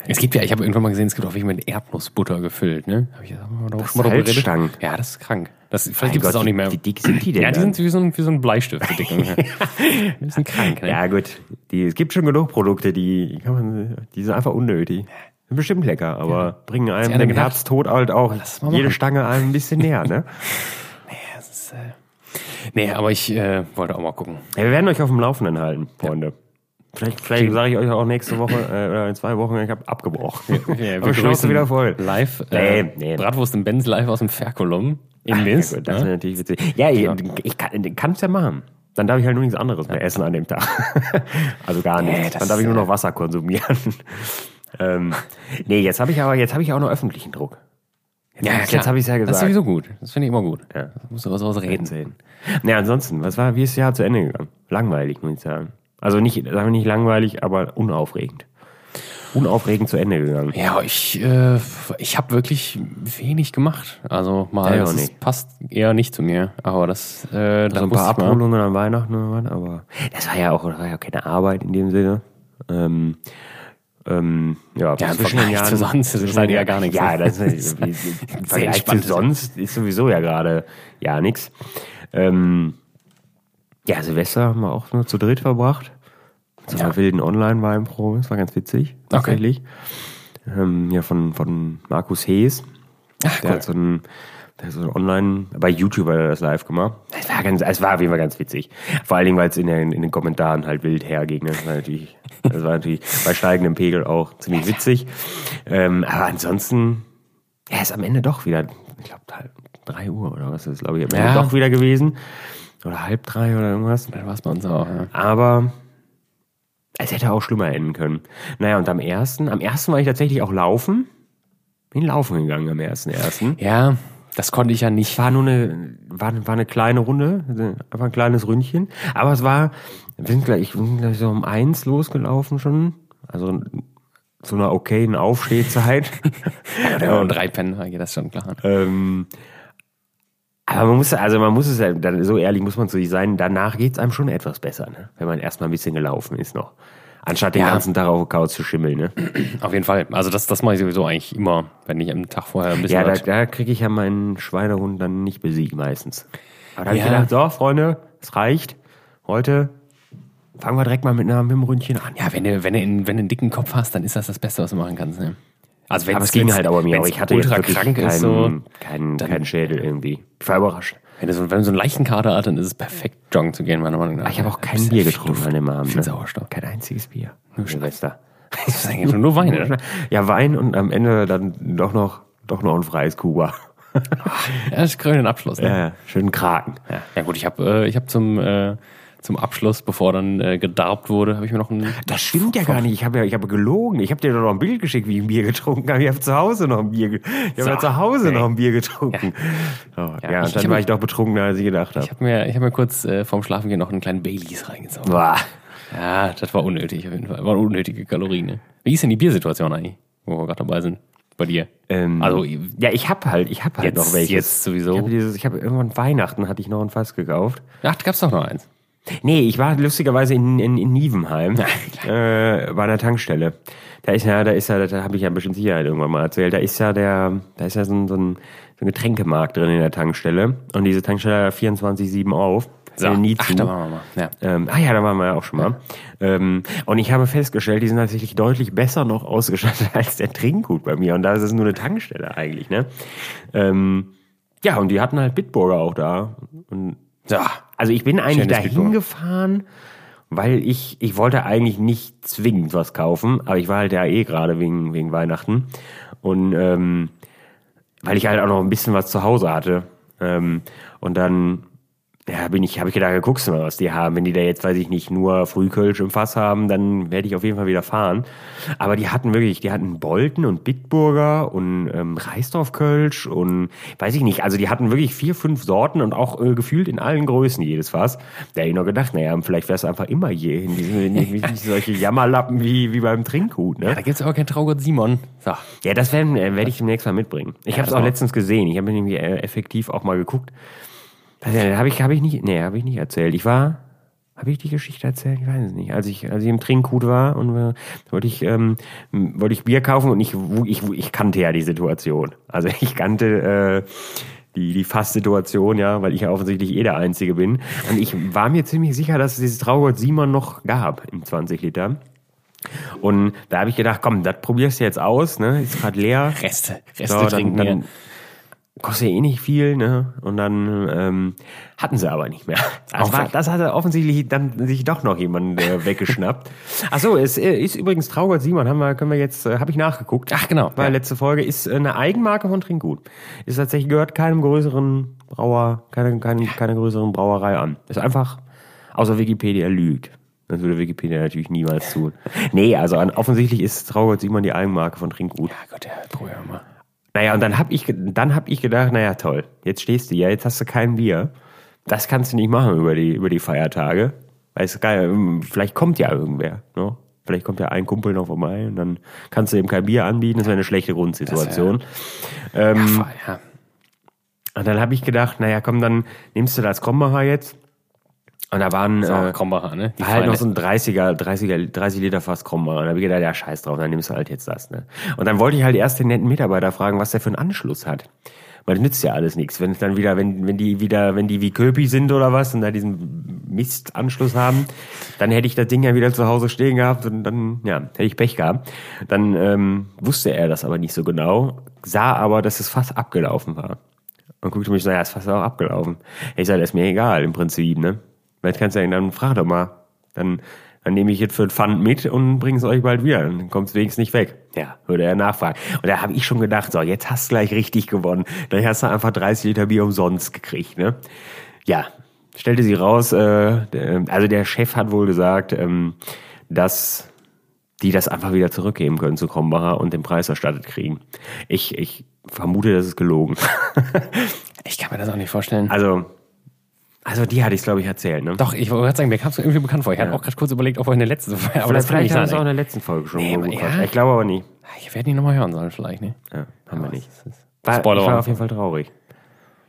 Es gibt ja, ich habe irgendwann mal gesehen, es gibt auch welche mit Erdnussbutter gefüllt, ne? Hab ich das haben wir doch schon mal drüber geredet? Ja, das ist krank. Das, vielleicht Mein gibt es das auch nicht mehr. Wie dick sind die denn? ja, die sind wie so ein, wie so ein Bleistift, die. *laughs* Die sind krank, ne? Ja, gut. Die, es gibt schon genug Produkte, die, kann man, die sind einfach unnötig. Sind bestimmt lecker, aber bringen einem den? Herztod halt auch Lass es mal jede machen. Stange einem ein bisschen näher, ne? *laughs* Das ist, äh, nee, aber ich äh, wollte auch mal gucken. Ja, wir werden euch auf dem Laufenden halten, Freunde. Vielleicht, vielleicht sage ich euch auch nächste Woche äh, oder in zwei Wochen, ich habe abgebrochen. Ja, Aber Schnauze wieder voll. Live, äh, Nee, nee. Bratwurst im Benz live aus dem Ferkulum. In Ja, Mist. gut, das ist ne? natürlich witzig. Ja, ich, ich kann es ja machen. Dann darf ich halt nur nichts anderes mehr essen an dem Tag. *laughs* also gar nichts. das Dann darf ich nur noch Wasser konsumieren. *laughs* ähm, nee, jetzt habe ich aber, jetzt habe ich auch noch öffentlichen Druck. Jetzt, Ja, jetzt klar. habe ich es ja Das ist gesagt. sowieso gut. Das finde ich immer gut. Ja. Da musst du was aus reden. sehen. Nee, ansonsten, was war, wie ist das Jahr zu Ende gegangen? Langweilig, muss ich sagen. Also nicht, sagen wir nicht langweilig, aber unaufregend. Unaufregend zu Ende gegangen. Ja, ich, äh, ich habe wirklich wenig gemacht. Also mal, Ja, das passt eher nicht zu mir. Aber das, äh, da So ein muss paar. Abholungen an Weihnachten oder was, aber das war ja auch war ja keine Arbeit in dem Sinne. Ähm, ähm, ja, Ja, zwischen den Vergleich zu sonst ist halt ja gar nichts, Ja, *laughs* das ist, Vergleich zu sonst ist sowieso ja gerade ja nichts. Ähm, ja, Silvester haben wir auch nur zu dritt verbracht. Zu einer Ja. wilden Online-Weinprobe, das war ganz witzig, tatsächlich. Ähm, ja, von, von Markus Hees. Ach, Der cool. hat so ein, der hat so ein Online, bei YouTube hat er das live gemacht. Es war ganz, es war auf jeden Fall ganz witzig. Vor allen Dingen, weil es in, den- in den Kommentaren halt wild herging. ne? Das war natürlich, das war natürlich bei steigendem Pegel auch ziemlich witzig. Ähm, aber ansonsten, ja, ist am Ende doch wieder, ich glaube, halb drei Uhr oder was ist, glaube ich, am Ende Ja. doch wieder gewesen. Oder halb drei oder irgendwas. Da war es bei uns auch. Ja. Aber es hätte auch schlimmer enden können. Naja, und am ersten, am ersten war ich tatsächlich auch laufen. Bin laufen gegangen am ersten ersten. ja, das konnte ich ja nicht. War nur eine, war, war eine kleine Runde, also einfach ein kleines Ründchen. Aber es war, wir sind gleich, ich bin gleich so um eins losgelaufen schon. Also zu einer okayen Aufstehzeit. *laughs* Ja, und drei Penner, geht das schon klar. ähm, aber man muss, also man muss es ja, so ehrlich muss man zu sich sein, danach geht's einem schon etwas besser, ne? wenn man erstmal ein bisschen gelaufen ist noch. Anstatt den Ja. ganzen Tag auf der Couch zu schimmeln. Ne? *clears throat* Auf jeden Fall. Also das, das mache ich sowieso eigentlich immer, wenn ich am Tag vorher ein bisschen Ja, da, da kriege ich ja meinen Schweinehund dann nicht besiegt meistens. Aber da habe Ja. ich gedacht, so, Freunde, es reicht. Heute fangen wir direkt mal mit, einer, mit dem Ründchen an. Ja, wenn du, wenn, du in, wenn du einen dicken Kopf hast, dann ist das das Beste, was du machen kannst. Ne? Also wenn Aber es ging halt aber mir auch. Ich hatte jetzt ultra wirklich krank keinen, ist, so, keinen, keinen Schädel irgendwie. Ich war überrascht. wenn du so, wenn du so einen leichten Kater hast, dann ist es perfekt, joggen zu gehen, meiner Meinung nach. Ich habe auch kein Bier getrunken an dem Abend. Viel Ne? Sauerstoff. Kein einziges Bier. Nur Silvester. *laughs* Das ist eigentlich nur Wein, ne? Ja, Wein und am Ende dann doch noch, doch noch ein freies Kuba. Ja, das ist krönen Abschluss. Ne? Ja, schönen Kraken. Ja. ja gut, ich habe äh, ich hab zum, äh, zum Abschluss, bevor dann äh, gedarbt wurde, habe ich mir noch ein... Das stimmt ja gar nicht. Ich habe ja, ich habe gelogen. Ich habe dir doch noch ein Bild geschickt, wie ich ein Bier getrunken habe. Ich habe zu Hause noch ein Bier, ich habe So, ja zu Hause okay. noch ein Bier getrunken. Ja, ja, Ja, und ich- dann ich war hab- ich doch betrunkener, als ich gedacht habe. Ich habe mir, ich hab mir kurz äh, vorm Schlafengehen noch einen kleinen Baileys reingezogen. Boah. Ja, das war unnötig auf jeden Fall. Waren unnötige Kalorien. Ne? Wie ist denn die Biersituation eigentlich, wo wir gerade dabei sind? Bei dir? Ähm, also, ja, ich habe halt, ich habe halt Jetzt- noch welches. jetzt sowieso. Ich habe habe irgendwann Weihnachten hatte ich noch ein Fass gekauft. ach, da gab's doch noch eins. Nee, ich war lustigerweise in, in, in Nievenheim *laughs* äh, bei einer Tankstelle. Da ist ja, da ist ja, da habe ich ja bestimmt Sicherheit irgendwann mal erzählt. Da ist ja der, da ist ja so ein, so ein, so ein Getränkemarkt drin in der Tankstelle. Und diese Tankstelle hat 24-7 auf. Äh, nie ach, zu. da waren wir mal. Ja. Ähm, ah ja, da waren wir ja auch schon mal. Ähm, und ich habe festgestellt, die sind tatsächlich deutlich besser noch ausgestattet *laughs* als der Trinkgut bei mir. Und da ist es nur eine Tankstelle eigentlich, ne? Ähm, ja, und die hatten halt Bitburger auch da. Und Ja. also ich bin eigentlich dahin gefahren, weil ich, ich wollte eigentlich nicht zwingend was kaufen, aber ich war halt ja eh gerade wegen, wegen Weihnachten. Und ähm, weil ich halt auch noch ein bisschen was zu Hause hatte. Ähm, und dann ja, bin ich, habe ich gedacht, guckst du mal, was die haben. Wenn die da jetzt, weiß ich nicht, nur Frühkölsch im Fass haben, dann werde ich auf jeden Fall wieder fahren. Aber die hatten wirklich, die hatten Bolten und Bitburger und ähm, Reisdorfkölsch und weiß ich nicht. Also die hatten wirklich vier, fünf Sorten und auch äh, gefühlt in allen Größen jedes Fass. Da hätte ich noch gedacht, naja, vielleicht wär's einfach immer hier *laughs* hin. Nicht, nicht solche Jammerlappen wie, wie beim Trinkhut, ne? Da gibt's aber kein Traugott Simon. So. Ja, das äh, werde ich demnächst mal mitbringen. Ich habe es auch auch. letztens gesehen. Ich habe nämlich äh, effektiv auch mal geguckt. Ja, Habe ich, habe ich nicht, nee, habe ich nicht erzählt. Ich war, habe ich die Geschichte erzählt? Ich weiß es nicht. Als ich, als ich im Trinkhut war und äh, wollte ich, ähm, wollte ich Bier kaufen und ich, ich, ich kannte ja die Situation. Also *laughs* ich kannte äh, die, die Fasssituation, ja, weil ich ja offensichtlich eh der Einzige bin. Und ich war mir ziemlich sicher, dass es dieses Traugott Simon noch gab im 20 Liter. Und da habe ich gedacht, komm, das probierst du jetzt aus, ne? Ist gerade leer. Reste, Reste So, dann, trinken dann. Kostet ja eh nicht viel, ne? Und dann ähm, hatten sie aber nicht mehr. Das, war, das hatte offensichtlich dann sich doch noch jemand äh, *laughs* weggeschnappt. Ach so, es äh, ist übrigens Traugott Simon, haben wir, können wir jetzt, äh, habe ich nachgeguckt. Ach, genau, War ja. letzte Folge, ist äh, eine Eigenmarke von Trinkgut. Ist tatsächlich gehört keinem größeren Brauer, keine, keine, keine größeren Brauerei an. Ist einfach, außer Wikipedia lügt. Das würde Wikipedia natürlich niemals tun. Nee, also an, offensichtlich ist Traugott Simon die Eigenmarke von Trinkgut. Ja Gott, ja, probier mal. Naja, und dann hab ich, dann hab ich gedacht, naja, toll, jetzt stehst du ja, jetzt hast du kein Bier. Das kannst du nicht machen über die, über die Feiertage. Weißt du, geil, ähm, vielleicht kommt ja irgendwer, ne? Vielleicht kommt ja ein Kumpel noch vorbei und dann kannst du ihm kein Bier anbieten, das wäre eine schlechte Grundsituation. Ähm, Voll, ja. und dann habe ich gedacht, naja, komm, dann nimmst du das Krombacher jetzt. Und da waren äh, Krombacher, ne? Die war halt noch so ein 30er, 30er, 30 Liter Fass Krombacher. Und da habe ich gedacht, ja, scheiß drauf, dann nimmst du halt jetzt das. Ne? Und dann wollte ich halt erst den netten Mitarbeiter fragen, was der für einen Anschluss hat. Weil das nützt ja alles nichts. Wenn es dann wieder, wenn, wenn die wieder, wenn die wie Köpi sind oder was und da diesen Mistanschluss haben, dann hätte ich das Ding ja wieder zu Hause stehen gehabt und dann, ja, hätte ich Pech gehabt. Dann ähm, wusste er das aber nicht so genau, sah aber, dass das Fass abgelaufen war. Und guckte mich so, ja, Fass ist auch abgelaufen. Ich sage, das ist mir egal im Prinzip, ne? Weil kannst du ja, dann frag doch mal. Dann, dann nehme ich jetzt für den Pfand mit und bringe es euch bald wieder. Dann kommt es wenigstens nicht weg. Ja, würde er nachfragen. Und da habe ich schon gedacht, so, jetzt hast du gleich richtig gewonnen. Dann hast du einfach 30 Liter Bier umsonst gekriegt, ne? Ja, stellte sie raus, äh, also der Chef hat wohl gesagt, ähm, dass die das einfach wieder zurückgeben können zu Krombacher und den Preis erstattet kriegen. Ich, ich vermute, das ist gelogen. *laughs* Ich kann mir das auch nicht vorstellen. Also, also die hatte ich, glaube ich, erzählt, ne? Doch, ich wollte gerade sagen, mir kam es irgendwie bekannt vor. Ich hatte auch gerade kurz überlegt, ob wir in der letzten Folge, aber das kann vielleicht haben wir es auch in der letzten Folge schon Nee, ja. Ich glaube aber nicht. Ich werde ihn nochmal hören sollen, vielleicht, ne? Ja, haben wir nicht. das ist- War, ich Spoiler. war auf jeden Fall traurig.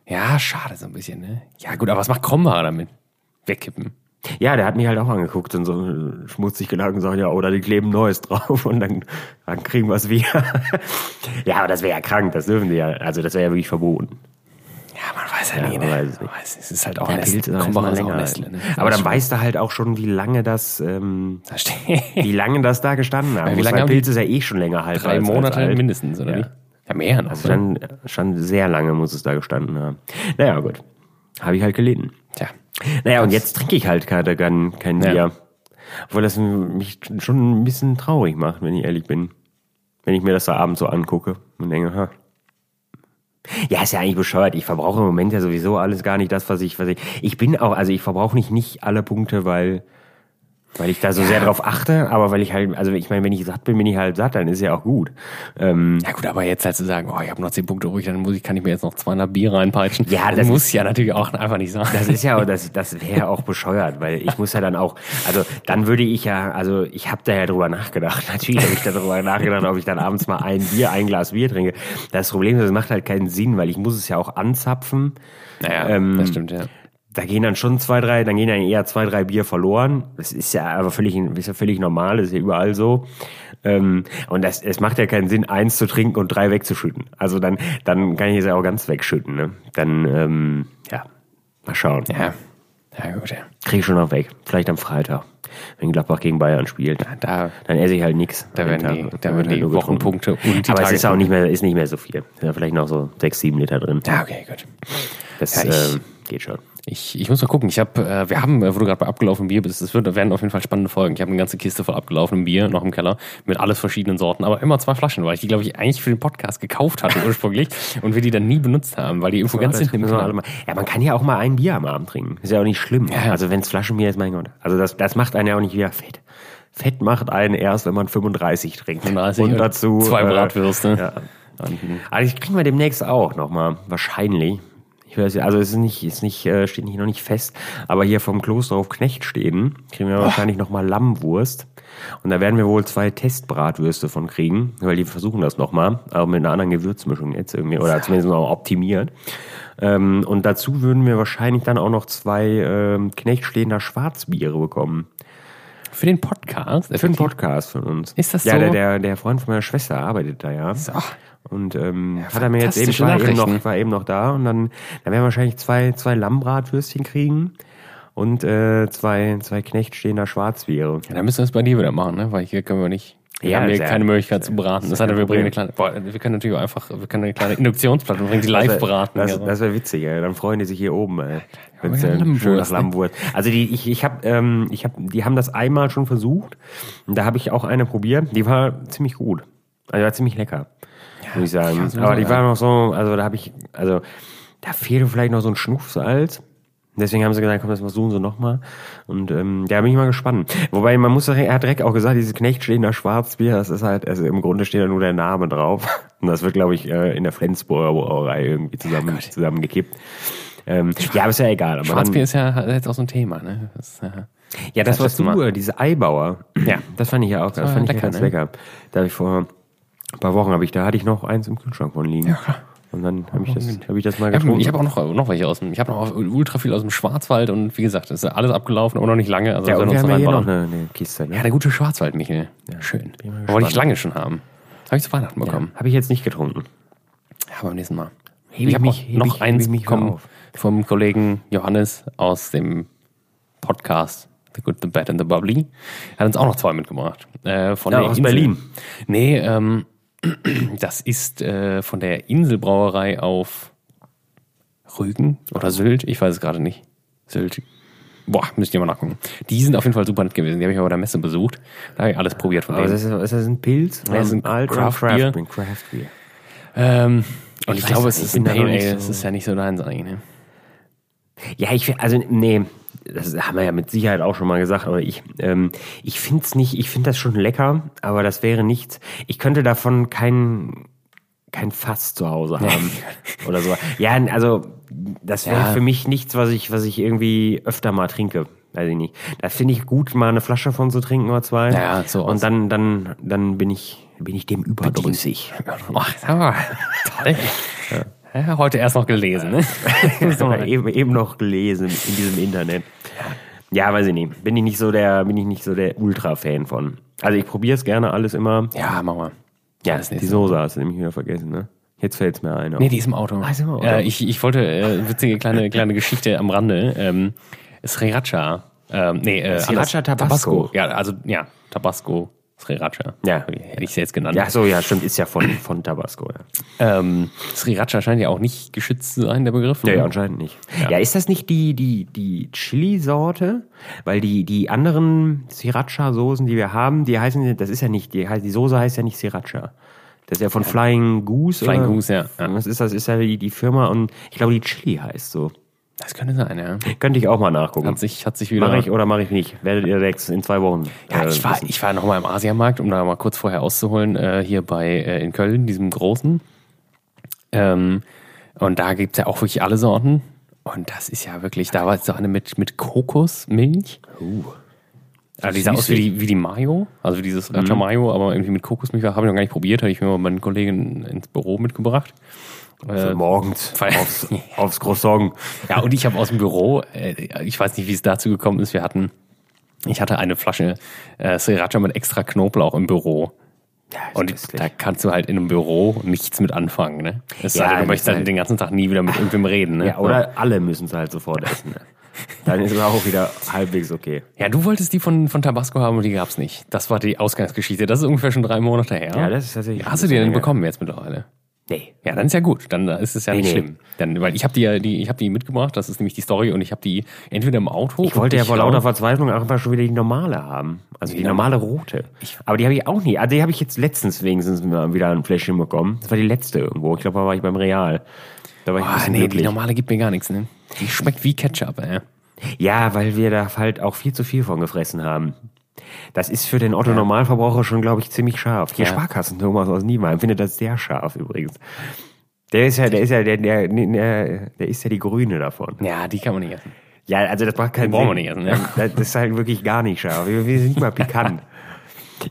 Ja, schade so ein bisschen, ne? Ja, gut, aber was macht Krombacher damit? Wegkippen. Ja, der hat mich halt auch angeguckt und so äh, schmutzig gedacht und sagt, ja, oder die kleben Neues drauf und dann, dann kriegen wir es wieder. *laughs* ja, aber das wäre ja krank, das dürfen die ja, also das wäre ja wirklich verboten. Ja, man weiß ja, Ja, nie, man ne? weiß es nicht. Man weiß, es ist halt auch Der Nestle. Pilz ist auch länger. Nestle, ne? Aber dann weißt du halt auch schon, wie lange das, ähm, wie lange das da gestanden hat. wie lange haben Pilz ist ja eh schon länger halt. Drei Monate alt. mindestens, oder Ja. nicht? Ja, mehr noch. Also oder? schon, sehr lange muss es da gestanden haben. Naja, gut. Habe ich halt gelitten. Tja. Naja, und jetzt trinke ich halt kein, kein, kein Ja. Bier. Obwohl das mich schon ein bisschen traurig macht, wenn ich ehrlich bin. Wenn ich mir das da abends so angucke und denke, ha. Ja, ist ja eigentlich bescheuert. Ich verbrauche im Moment ja sowieso alles gar nicht das, was ich, was ich. Ich bin auch, also ich verbrauche nicht nicht alle Punkte, weil, weil ich da so sehr drauf achte, aber weil ich halt, also ich meine, wenn ich satt bin, bin ich halt satt, dann ist ja auch gut. Ähm, Ja gut, aber jetzt halt zu sagen, oh, ich habe noch 10 Punkte übrig, dann muss ich, kann ich mir jetzt noch 200 Bier reinpeitschen. Ja, das das muss ja natürlich auch einfach nicht sein. Das ist ja, auch- das, das wäre auch bescheuert, weil ich muss ja dann auch, also dann würde ich ja, also ich habe da ja drüber nachgedacht. *laughs* Natürlich habe ich da drüber nachgedacht, ob ich dann abends mal ein Bier, ein Glas Bier trinke. Das Problem ist, das macht halt keinen Sinn, weil ich muss es ja auch anzapfen. naja, ähm, das stimmt, ja. Da gehen dann schon zwei, drei, dann gehen dann eher zwei, drei Bier verloren. Das ist ja aber völlig, ist ja völlig normal, das ist ja überall so. Ähm, und das, es macht ja keinen Sinn, eins zu trinken und drei wegzuschütten. Also dann, dann kann ich es ja auch ganz wegschütten. Ne? Dann, ähm, ja, mal schauen. Ja. Ja, gut, ja. Krieg ich schon noch weg. Vielleicht am Freitag, wenn Gladbach gegen Bayern spielt. Da, Dann esse ich halt nichts. da werden die, da werden die getrunken. Wochenpunkte und die Aber es ist auch nicht mehr, ist nicht mehr so viel. Ja vielleicht noch so sechs, sieben Liter drin. Ja, okay, gut. Das Ja, ich- ähm, geht schon. Ich, ich muss mal gucken. Ich habe, äh, wir haben, äh, wo du gerade bei abgelaufenem Bier bist, es wird, werden auf jeden Fall spannende Folgen. Ich habe eine ganze Kiste voll abgelaufenem Bier noch im Keller mit alles verschiedenen Sorten, aber immer zwei Flaschen, weil ich die, glaube ich, eigentlich für den Podcast gekauft hatte *laughs* ursprünglich und wir die dann nie benutzt haben, weil die irgendwo ganz hinten im Keller. Ja, man kann ja auch mal ein Bier am Abend trinken. Ist ja auch nicht schlimm. Ja. Also wenn es Flaschenbier ist, mein Gott. Also das, das macht einen ja auch nicht wieder fett. Fett macht einen erst, wenn man 35 trinkt. 35 und dazu zwei äh, Bratwürste. Ja. Also ich kriegen wir demnächst auch nochmal, wahrscheinlich. Ich weiß, ja, also es ist nicht, ist nicht, äh, steht nicht, noch nicht fest, aber hier vom Kloster auf Knechtsteden kriegen wir wahrscheinlich nochmal Lammwurst. Und da werden wir wohl zwei Testbratwürste von kriegen, weil die versuchen das nochmal, aber mit einer anderen Gewürzmischung jetzt irgendwie, oder zumindest noch optimiert. Ähm, und dazu würden wir wahrscheinlich dann auch noch zwei ähm, Knechtstedender Schwarzbiere bekommen. Für den Podcast? Für einen Podcast von uns. Ist das ja, so? der, der, der Freund von meiner Schwester arbeitet da ja. Ach, Und ähm, hat er mir jetzt eben, war eben, noch, war eben noch da und dann, dann werden wir wahrscheinlich zwei, zwei Lammbratwürstchen kriegen und äh, zwei, zwei Knechtstehender Schwarzbiere. ja, dann müssen wir es bei dir wieder machen, ne? Weil hier können wir nicht. Wir Ja, haben hier sehr- keine Möglichkeit zu braten. Das heißt, wir bringen eine kleine, boah, wir können natürlich einfach, wir können eine kleine Induktionsplatte und bringen die live braten. Das, Ja, so. das wäre witzig, ey. dann freuen die sich hier oben, ey. Wenn's ja dann Lammwurst, schön nach ne? Lammwurst. Also die, ich, ich habe, ähm, ich hab, die haben das einmal schon versucht und da habe ich auch eine probiert. Die war ziemlich gut, also die war ziemlich lecker, muss ich sagen. so Aber die sagen. war noch so, also da habe ich, also da fehlte vielleicht noch so ein Schnupfsalz. Deswegen haben sie gesagt, komm, das versuchen sie nochmal. Und ähm, da bin ich mal gespannt. Wobei, man muss, er hat direkt auch gesagt, dieses Knecht steht da Schwarzbier, das ist halt, also im Grunde steht da nur der Name drauf. *laughs* Und das wird, glaube ich, äh, in der Flensburger Brauerei irgendwie zusammen, zusammengekippt. Ähm, ja, aber ist ja egal. Aber Schwarzbier ist ja jetzt auch so ein Thema, ne? Das, äh, ja, das, Das was du, Mal. äh, diese Eibauer, Ja. das fand ich ja auch, das, war fand ich lecker, ja ganz ne? lecker. Da habe ich vor ein paar Wochen, habe ich, da hatte ich noch eins im Kühlschrank von liegen. Und dann habe ich das, habe ich das mal Ich habe getrunken. hab auch noch, noch welche aus dem, ich habe noch ultra viel aus dem Schwarzwald und wie gesagt, ist alles abgelaufen, aber noch nicht lange. Also ja, und sollen wir haben ja hier noch eine, eine Kiste. Ne? Ja, der gute Schwarzwald, Michel. Schön. bin mal Wollte ich lange schon haben. Habe ich zu Weihnachten bekommen. Habe ich jetzt nicht getrunken. Ja, beim nächsten Mal. Heb ich habe mich- heb noch ich- eins bekommen vom Kollegen Johannes aus dem Podcast The Good, The Bad and The Bubbly. Er hat uns auch noch zwei mitgebracht. Äh, von Ja, der aus Insel. Berlin. Nee, ähm, das ist äh, von der Inselbrauerei auf Rügen oder Sylt. Ich weiß es gerade nicht. Sylt. Boah, müsst ihr mal nachgucken. Die sind auf jeden Fall super nett gewesen. Die habe ich aber bei der Messe besucht. Da habe ich alles probiert von Aber denen. ist das, ist das ein Pilz? Ja, das ist ein Alt oder Craft Beer. Craft Craft Beer. Ähm, und ich, weiß glaube, es ist Ich ein Pale Ale. Es ist ja nicht so deins eigentlich. Ne? Ja, ich also nee, das haben wir ja mit Sicherheit auch schon mal gesagt, aber ich ähm, ich find's nicht, ich find das schon lecker, aber das wäre nichts. Ich könnte davon kein kein Fass zu Hause haben oder so. Ja, also das wäre Ja. für mich nichts, was ich was ich irgendwie öfter mal trinke. Weiß ich nicht. Da finde ich gut, mal eine Flasche von zu trinken oder zwei. Ja, so Und dann, dann, dann bin ich, bin ich dem überdrüssig. Ach, *laughs* toll. Ja, heute erst noch gelesen. Ne? *laughs* *laughs* Eben, eben noch gelesen in diesem Internet. Ja, weiß ich nicht. Bin ich nicht so der, bin ich nicht so der Ultra-Fan von. Also ich probiere es gerne alles immer. Ja, mach mal. Ja, das die nächste Soße hast du nämlich wieder vergessen, ne? Jetzt fällt's mir ein. Nee, die ist im Auto. ist im Auto. Äh, ich, ich wollte, äh, witzige kleine, kleine Geschichte am Rande. Ähm, Sriracha. Ähm, nee, äh, Sriracha anders. Tabasco. Ja, also, ja, Tabasco, Sriracha. Ja. Hätte ich es jetzt genannt. ja, so, ja, stimmt, ist ja von, von Tabasco, ja. Ähm, Sriracha scheint ja auch nicht geschützt zu sein, der Begriff. Ja, ne? ja, anscheinend nicht. Ja. ist das nicht die, die, die Chili-Sorte? Weil die, die anderen Sriracha-Soßen, die wir haben, die heißen, das ist ja nicht, die, die Soße heißt ja nicht Sriracha. Das ist ja von Flying Goose. Flying oder? Goose, ja. Ja. Was ist das? Ist ja die, die Firma und ich glaube, die Chili heißt so. Das könnte sein, ja. Könnte ich auch mal nachgucken. Hat sich, hat sich wieder. Mache ich oder mache ich nicht? Werdet ihr Rex in zwei Wochen. Ja, äh, ich war, wissen. ich war nochmal im Asiamarkt, um da mal kurz vorher auszuholen, äh, hier bei äh, in Köln, diesem großen. Ähm, und da gibt's ja auch wirklich alle Sorten. Und das ist ja wirklich, da war jetzt so eine mit, mit Kokosmilch. Also die sah aus wie die, wie die Mayo, also wie dieses Racha Mayo, aber irgendwie mit Kokosmilch habe ich noch gar nicht probiert, habe ich mir mal meinen Kollegen ins Büro mitgebracht. Also morgens weil- aufs, *laughs* aufs Croissant. Ja, und ich habe aus dem Büro, äh, ich weiß nicht, wie es dazu gekommen ist, wir hatten, ich hatte eine Flasche äh, Sriracha mit extra Knoblauch im Büro. ist Und köstlich. da kannst du halt in einem Büro nichts mit anfangen, ne? Es sei Ja, denn, du möchtest halt halt- den ganzen Tag nie wieder mit irgendwem reden, ne? Ja, oder alle müssen es halt sofort essen. Ne? Dann ist es auch wieder halbwegs okay. Ja, du wolltest die von, von Tabasco haben und die gab's nicht. Das war die Ausgangsgeschichte. Das ist ungefähr schon drei Monate her. Ja, das ist tatsächlich. Hast du die denn bekommen jetzt mittlerweile? Nee. Ja, dann ist ja gut. Dann ist es ja nicht nee. schlimm. Dann, weil ich habe die ja, die, ich habe die mitgebracht. Das ist nämlich die Story und ich habe die entweder im Auto. Ich wollte ja vor lauter Verzweiflung einfach schon wieder die normale haben. Also die normale rote. Aber die habe ich auch nie. Also die habe ich jetzt letztens wenigstens wieder ein Fläschchen bekommen. Das war die letzte irgendwo. Ich glaube, da war ich beim Real. Da war ich ein Ah, bisschen nee, die glücklich. normale gibt mir gar nichts, ne? Die schmeckt wie Ketchup, ey. Ja, weil wir da halt auch viel zu viel von gefressen haben. Das ist für den Otto-Normalverbraucher schon, glaube ich, ziemlich scharf. Hier Ja. Sparkassen Thomas aus Niemeyer findet das sehr scharf übrigens. Der ist ja, der ist ja, der, der, der, der ist ja die Grüne davon. Ja, die kann man nicht essen. Ja, also das macht keinen Die brauchen Sinn. wir nicht essen, ja. Das ist halt wirklich gar nicht scharf. Wir, wir sind nicht mal pikant.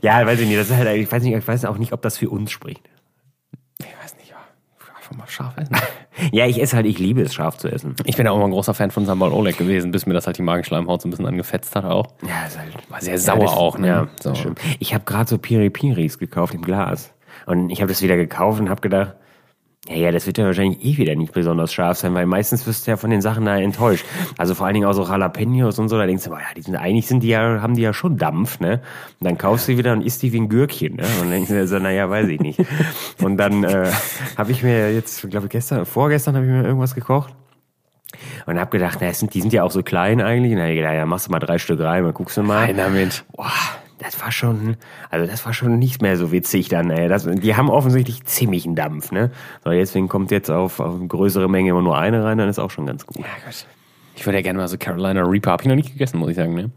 ja, weiß ich nicht. Das ist halt, ich weiß nicht, ich weiß auch nicht, ob das für uns spricht. Ich weiß nicht. Einfach mal scharf essen. Ja, ich esse halt, ich liebe es, scharf zu essen. Ich bin ja auch mal ein großer Fan von Sambal Oleg gewesen, bis mir das halt die Magenschleimhaut so ein bisschen angefetzt hat auch. Ja, ist halt, War sehr sauer das- auch, ne? Ja, So. Ich habe gerade so Piri Piris gekauft im Glas. Und ich habe das wieder gekauft und habe gedacht, ja, ja, das wird ja wahrscheinlich eh wieder nicht besonders scharf sein, weil meistens wirst du ja von den Sachen da enttäuscht. Also vor allen Dingen auch so Jalapenos und so, da denkst du, boah, ja, die sind, eigentlich sind die ja, haben die ja schon Dampf, ne? Und dann kaufst du die wieder und isst die wie ein Gürkchen, ne? Und dann denkst du dir so, naja, weiß ich nicht. Und dann äh, habe ich mir jetzt, glaube ich, gestern, vorgestern habe ich mir irgendwas gekocht. Und hab gedacht, na, sind, die sind ja auch so klein eigentlich. Und dann hab ich gedacht, ja, machst du mal drei Stück rein, mal guckst du mal. Nein, damit. Boah, das war schon, also das war schon nicht mehr so witzig dann, ey. Das, die haben offensichtlich ziemlichen Dampf, ne? So, deswegen kommt jetzt auf, auf eine größere Menge immer nur eine rein, dann ist auch schon ganz gut. Ja, gut. Ich würde ja gerne mal so Carolina Reaper, habe ich noch nicht gegessen, muss ich sagen, ne?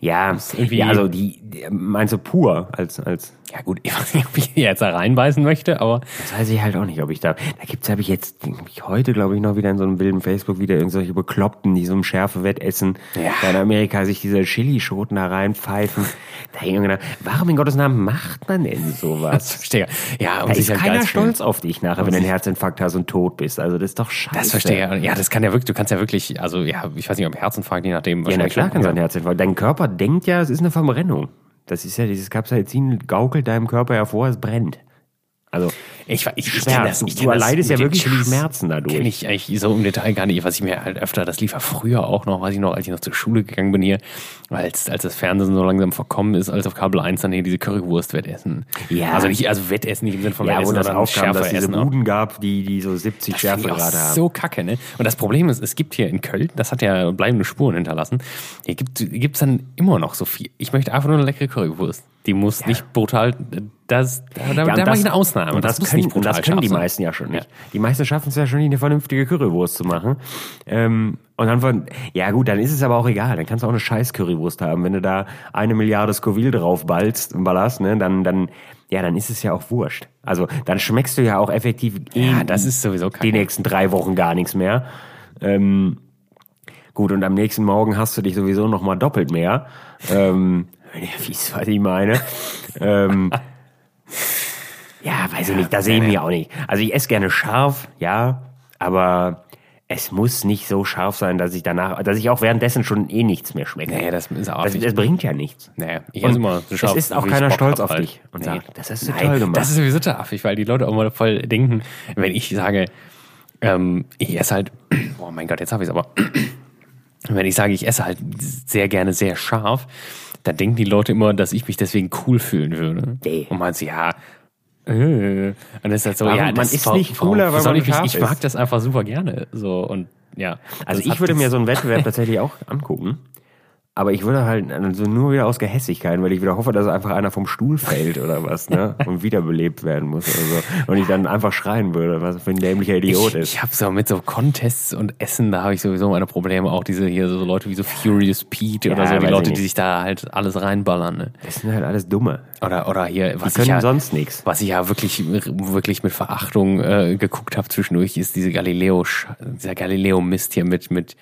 Ja, irgendwie- ja also die, die, meinst du pur als, als, Ja gut, *laughs* ich weiß nicht, ob ich jetzt da reinbeißen möchte, aber das weiß ich halt auch nicht, ob ich da, da gibt's, habe ich jetzt, hab ich heute glaube ich noch wieder in so einem wilden Facebook wieder irgendwelche Bekloppten, die so ein schärfe Wettessen, Ja. da in Amerika sich diese Chilischoten da reinpfeifen. Da gedacht, warum in Gottes Namen macht man denn sowas? *laughs* verstehe. Ja, um Da ist halt keiner stolz auf dich nachher, wenn du einen Herzinfarkt hast und tot bist. Also das ist doch scheiße. Das verstehe ich. Ja, das kann ja wirklich, du kannst ja wirklich, also ja, ich weiß nicht, ob Herzinfarkt, je nachdem. Ja, na klar kann sein Herzinfarkt. Dein Körper denkt ja, es ist eine Verbrennung. Das ist ja dieses Capsaicin gaukelt deinem Körper hervor, es brennt. Also Ich, ich, ich Schmerz. kenn das, ich du das erleidest ja wirklich Chilis Schmerzen dadurch. Kenne ich eigentlich so im Detail gar nicht. Was ich mir halt öfter, das lief ja früher auch noch, weiß ich noch, als ich noch zur Schule gegangen bin hier, als, als das Fernsehen so langsam verkommen ist, als auf Kabel 1 dann hier diese Currywurst-Wettessen. Ja. Also nicht, also Wettessen nicht im Sinne von ja, wo Wettessen, das sondern aufkam, dass schärfer diese. Buden gab, die, die so 70 Das finde ich auch Schärfegrade haben. so kacke, ne? Und das Problem ist, es gibt hier in Köln, das hat ja bleibende Spuren hinterlassen, hier gibt es dann immer noch so viel. Ich möchte einfach nur eine leckere Currywurst. Die muss nicht brutal, das, da, da, Ja, da mache das- ich eine Ausnahme. Und das, muss können, und das können die meisten ja schon nicht. Die meisten schaffen es ja schon nicht, eine vernünftige Currywurst zu machen. Ähm, und dann von, ja gut, dann ist es aber auch egal. Dann kannst du auch eine scheiß Currywurst haben. Wenn du da eine Milliarde Scoville drauf ballst, ballerst, ne, dann, dann, ja, dann ist es ja auch wurscht. Also, dann schmeckst du ja auch effektiv eh Ja, das ist sowieso die nächsten drei Wochen gar nichts mehr. Ähm, gut, und am nächsten Morgen hast du dich sowieso noch mal doppelt mehr. Ähm, *laughs* was ich meine. ähm, *laughs* ja, weiß ich nicht, da sehen wir auch nicht. Also ich esse gerne scharf, ja, aber es muss nicht so scharf sein, dass ich danach, dass ich auch währenddessen schon eh nichts mehr schmecke. Nee, das ist auch das, das bringt ja nichts. Nee, ich esse immer so es scharf, ist auch ich keiner Bock stolz auf halt. dich und Nee. sagt, das hast du Nein, toll gemacht. Das ist sowieso affig, weil die Leute auch mal voll denken, wenn ich sage, ähm, ich esse halt, *clears throat* oh mein Gott, jetzt habe ich es aber. *clears throat* Wenn ich sage, ich esse halt sehr gerne sehr scharf, dann denken die Leute immer, dass ich mich deswegen cool fühlen würde. Nee. Und man so, ja, äh. Und das ist halt so, Warum? ja, Man ist nicht cooler, weil man ich mich, Ich mag das einfach super gerne. So und ja. Also ich würde mir so einen Wettbewerb tatsächlich auch angucken. Aber ich würde halt also nur wieder aus Gehässigkeit, weil ich wieder hoffe, dass einfach einer vom Stuhl fällt oder was, ne? *laughs* Und wiederbelebt werden muss oder so. Und ich dann einfach schreien würde, was für ein dämlicher Idiot ich, ist. Ich habe so mit so Contests und Essen, da habe ich sowieso meine Probleme. Auch diese hier so Leute wie so Furious Pete oder Ja, so, die ich Leute, die sich da halt alles reinballern. Ne? Das sind halt alles Dumme. Oder oder hier, was Die ich können ja, sonst nichts. was ich ja wirklich wirklich mit Verachtung äh, geguckt habe zwischendurch, ist diese Galileo, dieser Galileo Mist hier mit mit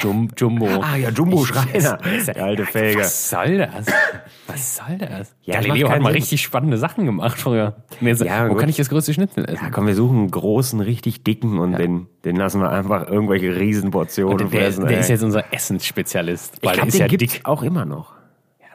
Jum, Jumbo. Ah ja, Jumbo Ich- Schreiner. ich- Der alte Felge. Was soll das? Was soll das? Ja, Galileo hat mal Sinn. richtig spannende Sachen gemacht früher. Mir so, Ja, wo gut. kann ich das größte Schnitzel essen? Ja, komm, wir suchen einen großen, richtig dicken und den, den lassen wir einfach irgendwelche Riesenportionen Und der, fressen. der ey. ist jetzt unser Essensspezialist. ich Weil glaube, der ist den ja dick. auch immer noch.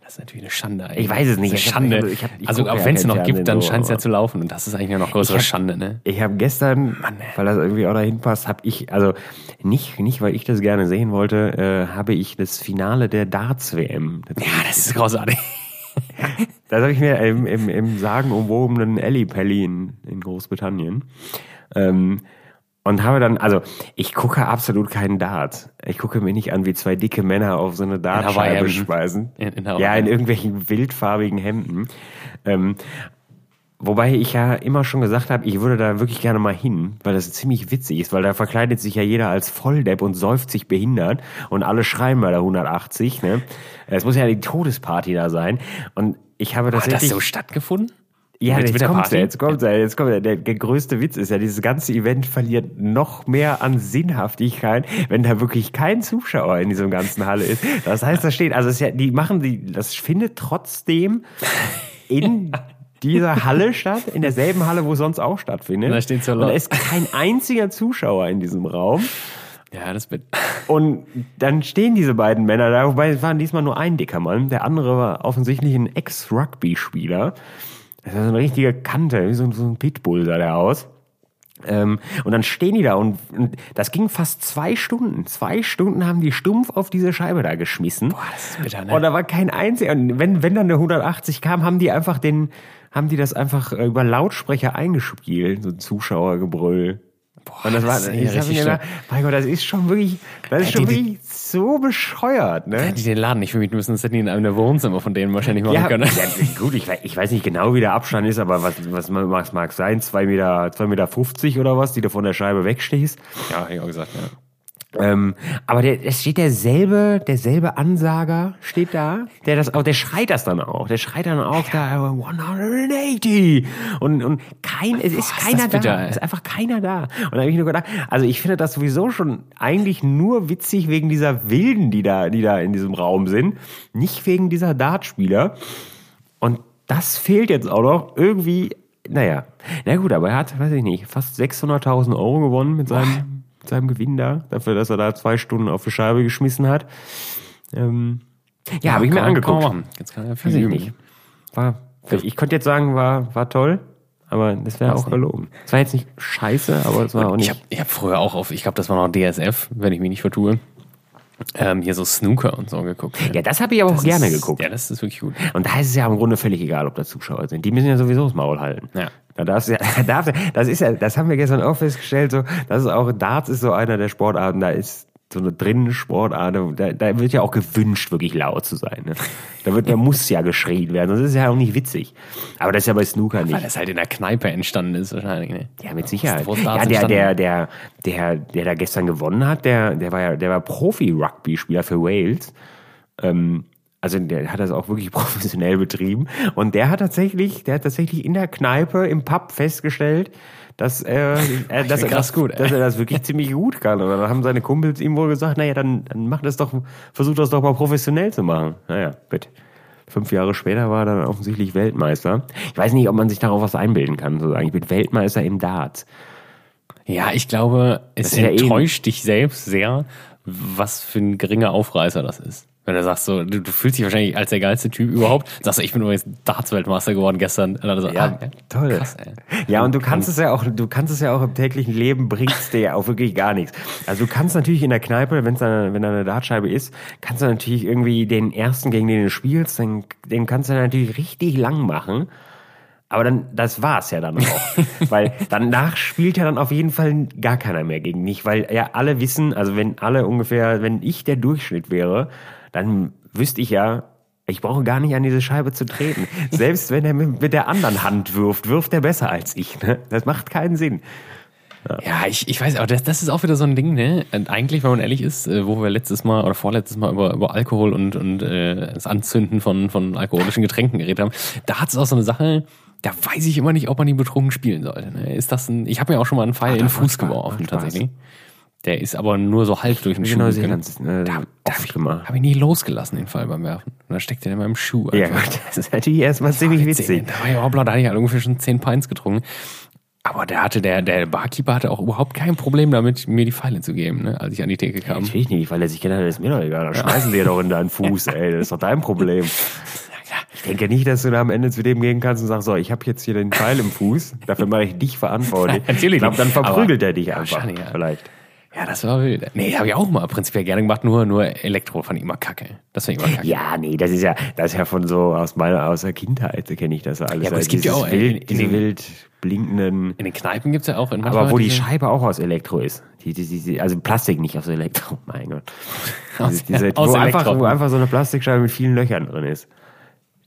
Das ist natürlich eine Schande. Eigentlich. Ich weiß es nicht. Eine Schande. ich hab- ich also auch wenn es noch gibt, dann so, scheint es ja zu laufen. Und das ist eigentlich eine noch größere hab- Schande. Ne? Ich habe gestern, weil das irgendwie auch dahin passt, habe ich, also nicht, nicht weil ich das gerne sehen wollte, äh, habe ich das Finale der Darts-WM. Ja, das ist großartig. *laughs* Das habe ich mir im, im, im sagenumwobenen Ellipelli in, in Großbritannien. Ähm, und habe dann, also ich gucke absolut keinen Dart. Ich gucke mir nicht an, wie zwei dicke Männer auf so eine Dartscheibe Hawaii-Hemden. speisen. In- in ja, in irgendwelchen wildfarbigen Hemden. Ähm, wobei ich ja immer schon gesagt habe, ich würde da wirklich gerne mal hin, weil das ziemlich witzig ist, weil da verkleidet sich ja jeder als Volldepp und säuft sich behindert und alle schreien bei der 180. Ne? Es muss ja die Todesparty da sein. Und ich habe Hat das tatsächlich... so stattgefunden? Ja, jetzt kommt's Party? ja, jetzt kommt's ja, jetzt kommt ja. Der, der größte Witz ist ja, dieses ganze Event verliert noch mehr an Sinnhaftigkeit, wenn da wirklich kein Zuschauer in diesem ganzen Halle ist. Das heißt, da steht, also es ist ja, die machen die, das findet trotzdem in *laughs* dieser Halle statt, in derselben Halle, wo sonst auch stattfindet. Da steht so Und da ist kein einziger Zuschauer in diesem Raum. Ja, das wird. Und dann stehen diese beiden Männer da, wobei es waren diesmal nur ein dicker Mann. Der andere war offensichtlich ein Ex-Rugby-Spieler. Das war so eine richtige Kante, wie so, ein- so ein Pitbull sah der aus. Ähm, und dann stehen die da und, und das ging fast zwei Stunden. Zwei Stunden haben die stumpf auf diese Scheibe da geschmissen. Boah, das ist bitter, ne? Und da war kein einziger. Und wenn, wenn dann eine 180 kam, haben die einfach den, haben die das einfach äh, über Lautsprecher eingespielt, so ein Zuschauergebrüll. Boah, Und das war, das ist ich hab richtig gedacht, mein Gott, das ist schon wirklich, das ist Hätte schon die- wirklich so bescheuert, ne? Hätte ich den Laden nicht vermieten müssen, das hätten die in einem Wohnzimmer von denen wahrscheinlich machen Ja, können. ja, gut, ich, weiß- ich weiß nicht genau, wie der Abstand ist, aber was, was mag es mag sein, zwei Meter, zwei Meter 50 oder was, die du von der Scheibe wegstehst. Ja, hab ich auch gesagt, ja. Ähm, aber der, es steht derselbe, derselbe Ansager steht da, der das auch, der schreit das dann auch, der schreit dann auch da 180 und und kein, es ist Boah, ist keiner das bitter, da, ey. es ist einfach keiner da. Und da habe ich nur gedacht, also ich finde das sowieso schon eigentlich nur witzig wegen dieser Wilden, die da, die da in diesem Raum sind, nicht wegen dieser Dartspieler. Und das fehlt jetzt auch noch irgendwie. Naja, na gut, aber er hat, weiß ich nicht, fast 600.000 Euro gewonnen mit seinem, mit seinem Gewinn da, dafür, dass er da zwei Stunden auf die Scheibe geschmissen hat. Ähm, ja, habe ich mir angeguckt. kann. Jetzt kann er viel üben. nicht. War, ich konnte jetzt sagen, war, war toll, aber das wäre auch gelogen. Es war jetzt nicht scheiße, aber es war auch nicht. Ich habe hab früher auch auf, ich glaube, das war noch DSF, wenn ich mich nicht vertue, ähm, hier so Snooker und so geguckt. ja, das habe ich aber auch Das gerne ist, geguckt. Ja, das ist wirklich gut. Und da ist es ja im Grunde völlig egal, ob da Zuschauer sind. Die müssen ja sowieso das Maul halten. Ja. Da darfst du ja, *laughs* da darfst, du- das ist ja, das haben wir gestern auch festgestellt, so, das ist auch, Darts ist so einer der Sportarten, da ist so eine drinnen Sportart, da, da wird ja auch gewünscht, wirklich laut zu sein. Ne? Da wird, da muss ja geschrien werden, das ist ja auch nicht witzig. Aber das ist ja bei Snooker Weil nicht. das halt in der Kneipe entstanden ist wahrscheinlich. Ne? Ja, mit Sicherheit. Ja, der, der, der, der, der da gestern gewonnen hat, der, der war ja, der war Profi-Rugby-Spieler für Wales. Ähm, also der hat das auch wirklich *laughs* professionell betrieben. Und der hat tatsächlich, der hat tatsächlich in der Kneipe im Pub festgestellt, dass, äh, er, dass, er *laughs* das, gut, dass er das wirklich ziemlich gut kann. Und dann haben seine Kumpels ihm wohl gesagt, naja, dann, dann mach das doch, versuch das doch mal professionell zu machen. Naja, bitte. Fünf Jahre später war er dann offensichtlich Weltmeister. Ich weiß nicht, ob man sich darauf was einbilden kann, so sagen. Ich bin Weltmeister im Darts. Ja, ich glaube, es ja eh- enttäuscht dich selbst sehr, was für ein geringer Aufreißer das ist. Wenn du sagst so, du, du fühlst dich wahrscheinlich als der geilste Typ überhaupt, sagst du, ich bin übrigens Darts-Weltmeister geworden gestern. Dann so, ah, toll. Krass. Ja, und du kannst es ja auch, du kannst es ja auch im täglichen Leben bringst dir ja auch wirklich gar nichts. Also du kannst natürlich in der Kneipe, wenn's eine, wenn da eine Dartscheibe ist, kannst du natürlich irgendwie den ersten, gegen den du spielst, den, den kannst du natürlich richtig lang machen. Aber dann, das war's ja dann auch. *laughs* weil danach spielt ja dann auf jeden Fall gar keiner mehr gegen mich, weil ja alle wissen, also wenn alle ungefähr, wenn ich der Durchschnitt wäre, dann wüsste ich ja, ich brauche gar nicht an diese Scheibe zu treten. *laughs* Selbst wenn er mit, der anderen Hand wirft, wirft er besser als ich. Ne? Das macht keinen Sinn. Ja, ich, ich weiß, aber das, das ist auch wieder so ein Ding, ne? Und eigentlich, wenn man ehrlich ist, äh, wo wir letztes Mal oder vorletztes Mal über, über Alkohol und, und äh, das Anzünden von, von alkoholischen Getränken geredet haben, da hat es auch so eine Sache, da weiß ich immer nicht, ob man die betrunken spielen sollte. Ne? Ist das ein, ich habe mir auch schon mal einen Pfeil in den Fuß geworfen, tatsächlich. Der ist aber nur so halb durch den Schuh. Gegangen. ist äh, Da, habe ich, hab ich nie losgelassen, den Fall beim Werfen. Und dann steckt der in meinem Schuh. Ja, einfach. gut, das ist natürlich erstmal ziemlich witzig. Da war ja hoppla, da hatte ich halt ungefähr schon 10 Pints getrunken. Aber der hatte, der, der Barkeeper hatte auch überhaupt kein Problem damit, mir die Pfeile zu geben, ne, als ich an die Theke kam. Natürlich nicht, weil er sich gedacht hat, das ist mir doch egal. Dann schmeißen wir doch in deinen Fuß, ey. Das ist doch dein Problem. *laughs* Ich denke nicht, dass du da am Ende zu dem gehen kannst und sagst, so, ich habe jetzt hier den Pfeil im Fuß, dafür mache ich dich verantwortlich. *laughs* Natürlich Ich glaube, dann verprügelt er dich einfach. wahrscheinlich, ja. Vielleicht. Ja, das war wild. Nee, habe ich auch mal prinzipiell gerne gemacht, nur, nur Elektro fand ich immer kacke. Das fand ich immer kacke. Ja, nee, das ist ja, das ist ja von so aus meiner aus der Kindheit kenne ich das alles. Ja, aber es Also gibt ja auch, wild, in diese den- wild blinkenden. In den Kneipen gibt's ja auch in Aber wo die Scheibe auch aus Elektro ist. Die, die, die, also Plastik nicht aus Elektro, *laughs* mein Gott. *laughs* Aus- Diese, aus wo, einfach, wo einfach so eine Plastikscheibe mit vielen Löchern drin ist.